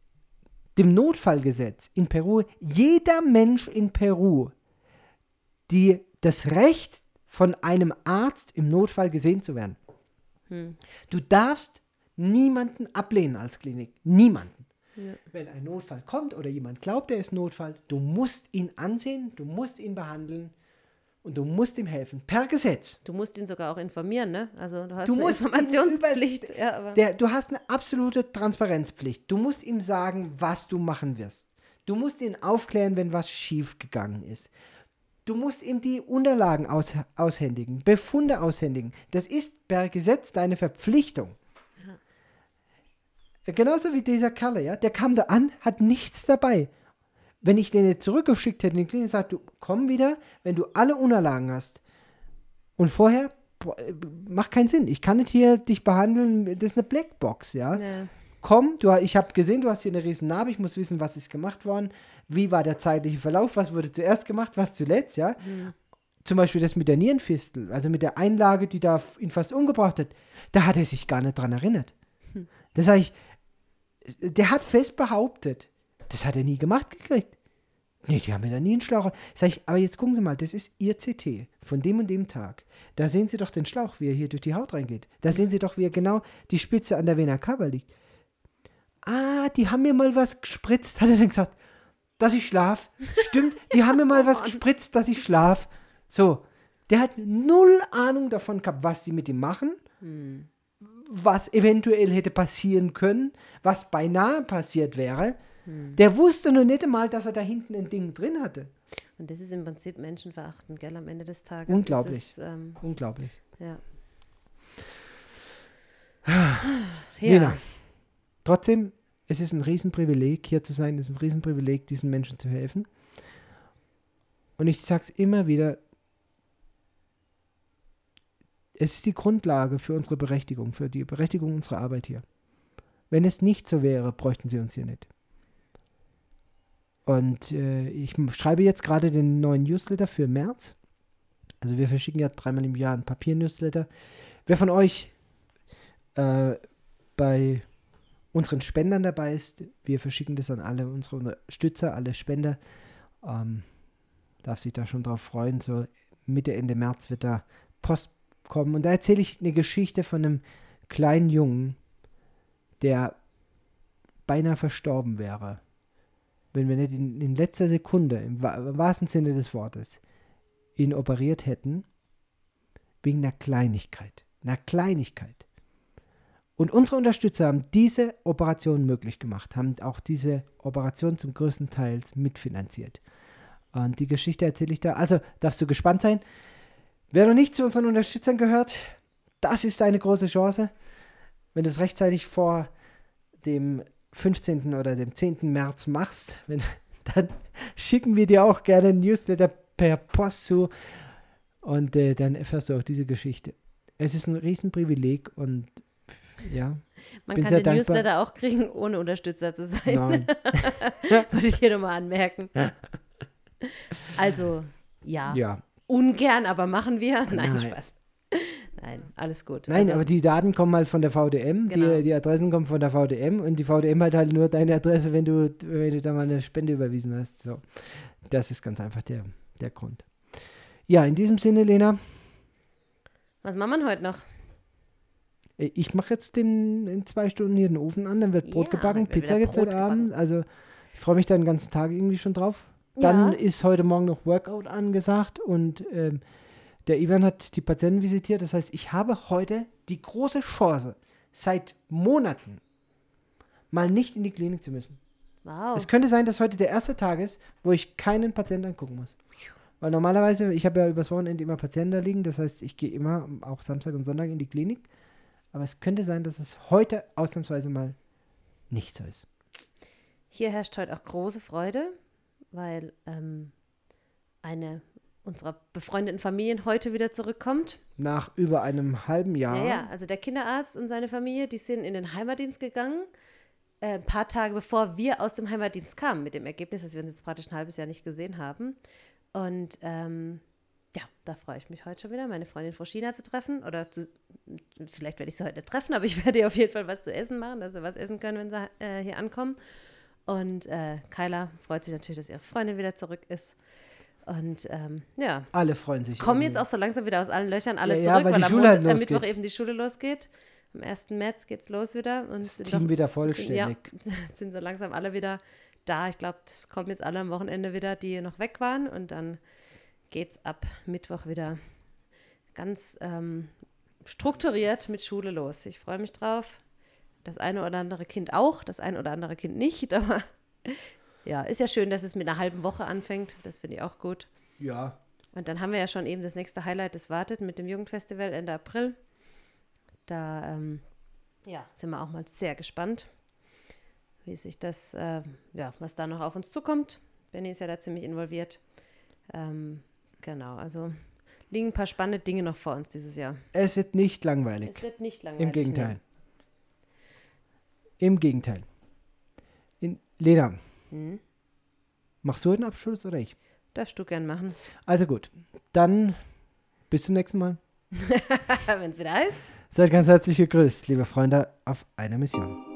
dem Notfallgesetz in Peru, jeder Mensch in Peru die, das Recht, von einem Arzt im Notfall gesehen zu werden. Hm. Du darfst niemanden ablehnen als Klinik. Niemanden. Wenn ein Notfall kommt oder jemand glaubt, er ist Notfall, du musst ihn ansehen, du musst ihn behandeln und du musst ihm helfen. Per Gesetz. Du musst ihn sogar auch informieren, ne? Also du hast Du eine Informationspflicht. Ja, aber Der, du hast eine absolute Transparenzpflicht. Du musst ihm sagen, was du machen wirst. Du musst ihn aufklären, wenn was schief gegangen ist. Du musst ihm die Unterlagen aus, aushändigen, Befunde aushändigen. Das ist per Gesetz deine Verpflichtung. Genauso wie dieser Kerl, ja, der kam da an, hat nichts dabei. Wenn ich den jetzt zurückgeschickt hätte die Klinik, sagt du, komm wieder, wenn du alle Unterlagen hast. Und vorher, boah, äh, macht keinen Sinn. Ich kann nicht hier dich behandeln, das ist eine Blackbox, ja. ja. Komm, du, ich habe gesehen, du hast hier eine riesen Narbe, ich muss wissen, was ist gemacht worden, wie war der zeitliche Verlauf, was wurde zuerst gemacht, was zuletzt, ja. Zum Beispiel das mit der Nierenfistel, also mit der Einlage, die da ihn fast umgebracht hat, da hat er sich gar nicht dran erinnert. Das sage ich, der hat fest behauptet, das hat er nie gemacht gekriegt. Nee, die haben mir da nie einen Schlauch. Sag ich, aber jetzt gucken Sie mal, das ist Ihr CT von dem und dem Tag. Da sehen Sie doch den Schlauch, wie er hier durch die Haut reingeht. Da sehen Sie doch, wie er genau die Spitze an der Vena cava liegt. Ah, die haben mir mal was gespritzt, hat er dann gesagt, dass ich schlaf. Stimmt, die haben mir mal was gespritzt, dass ich schlaf. So, der hat null Ahnung davon gehabt, was die mit ihm machen, was eventuell hätte passieren können, was beinahe passiert wäre. Der wusste noch nicht einmal, dass er da hinten ein Ding drin hatte. Und das ist im Prinzip menschenverachtend, gell, am Ende des Tages. Unglaublich. Es, ähm, Unglaublich. ja. Lena, trotzdem, es ist ein Riesenprivileg, hier zu sein, es ist ein Riesenprivileg, diesen Menschen zu helfen. Und ich sage es immer wieder, es ist die Grundlage für unsere Berechtigung, für die Berechtigung unserer Arbeit hier. Wenn es nicht so wäre, bräuchten sie uns hier nicht. Und äh, ich schreibe jetzt gerade den neuen Newsletter für März. Also wir verschicken ja dreimal im Jahr einen Papier-Newsletter. Wer von euch äh, bei unseren Spendern dabei ist, wir verschicken das an alle unsere Unterstützer, alle Spender. Ähm, darf sich da schon drauf freuen. So Mitte, Ende März wird da Post kommen. Und da erzähle ich eine Geschichte von einem kleinen Jungen, der beinahe verstorben wäre, wenn wir nicht in, in letzter Sekunde, im, im wahrsten Sinne des Wortes, ihn operiert hätten, wegen einer Kleinigkeit. Einer Kleinigkeit. Und unsere Unterstützer haben diese Operation möglich gemacht, haben auch diese Operation zum größten Teil mitfinanziert. Und die Geschichte erzähle ich da. Also darfst du gespannt sein. Wer noch nicht zu unseren Unterstützern gehört, das ist eine große Chance. Wenn du es rechtzeitig vor dem 15. oder dem 10. März machst, wenn, dann schicken wir dir auch gerne ein Newsletter per Post zu und äh, dann erfährst du auch diese Geschichte. Es ist ein Riesenprivileg und ja, Man kann den dankbar. Newsletter auch kriegen, ohne Unterstützer zu sein. nein. Wollte ich hier nochmal anmerken. Also, ja. ja. Ungern, aber machen wir. Nein, Nein. Spaß. Nein, alles gut. Nein, also, aber die Daten kommen halt von der VDM, Genau. die, die Adressen kommen von der VDM und die VDM hat halt nur deine Adresse, wenn du, wenn du da mal eine Spende überwiesen hast. So. Das ist ganz einfach der, der Grund. Ja, in diesem Sinne, Lena, Was machen wir heute noch? Äh, ich mache jetzt den, in zwei Stunden hier den Ofen an, dann wird Brot Ja, gebacken, Pizza gibt es heute Abend. Also ich freue mich da den ganzen Tag irgendwie schon drauf. Dann Ja. ist heute Morgen noch Workout angesagt und ähm, der Ivan hat die Patienten visitiert. Das heißt, ich habe heute die große Chance, seit Monaten mal nicht in die Klinik zu müssen. Wow. Es könnte sein, dass heute der erste Tag ist, wo ich keinen Patienten angucken muss. Weil normalerweise, ich habe ja übers Wochenende immer Patienten da liegen, das heißt, ich gehe immer auch Samstag und Sonntag in die Klinik. Aber es könnte sein, dass es heute ausnahmsweise mal nicht so ist. Hier herrscht heute auch große Freude, weil ähm, eine unserer befreundeten Familien heute wieder zurückkommt. Nach über einem halben Jahr. Ja, ja, also der Kinderarzt und seine Familie, die sind in den Heimatdienst gegangen, äh, ein paar Tage bevor wir aus dem Heimatdienst kamen, mit dem Ergebnis, dass wir uns jetzt praktisch ein halbes Jahr nicht gesehen haben. Und ähm, ja, da freue ich mich heute schon wieder, meine Freundin Frau China zu treffen. Oder zu, vielleicht werde ich sie heute treffen, aber ich werde ihr auf jeden Fall was zu essen machen, dass sie was essen können, wenn sie äh, hier ankommen. Und äh, Kyla freut sich natürlich, dass ihre Freundin wieder zurück ist. Und ähm, ja. Alle freuen sich. Es kommen jetzt auch so langsam wieder aus allen Löchern alle Ja, ja, zurück, weil weil, die am halt Montag, am Mittwoch losgeht. eben die Schule losgeht. Am 1. März geht es los wieder. Und Das sind Team doch- wieder sind, vollständig. ja, sind so langsam alle wieder da. Ich glaube, es kommen jetzt alle am Wochenende wieder, die noch weg waren. Und dann geht es ab Mittwoch wieder ganz ähm, strukturiert mit Schule los. Ich freue mich drauf. Das eine oder andere Kind auch, das eine oder andere Kind nicht. Aber ja, ist ja schön, dass es mit einer halben Woche anfängt. Das finde ich auch gut. Ja. Und dann haben wir ja schon eben das nächste Highlight, das wartet mit dem Jugendfestival Ende April. Da ähm, ja, sind wir auch mal sehr gespannt, wie sich das, äh, ja, was da noch auf uns zukommt. Benny ist ja da ziemlich involviert. Ähm, genau, also liegen ein paar spannende Dinge noch vor uns dieses Jahr. Es wird nicht langweilig. Es wird nicht langweilig. Im Gegenteil. Im Gegenteil. In, Lena. Hm? machst du einen Abschluss oder ich? Darfst du gern machen, Also gut, dann bis zum nächsten Mal. wenn es wieder heißt. Seid ganz herzlich gegrüßt, liebe Freunde, auf einer Mission.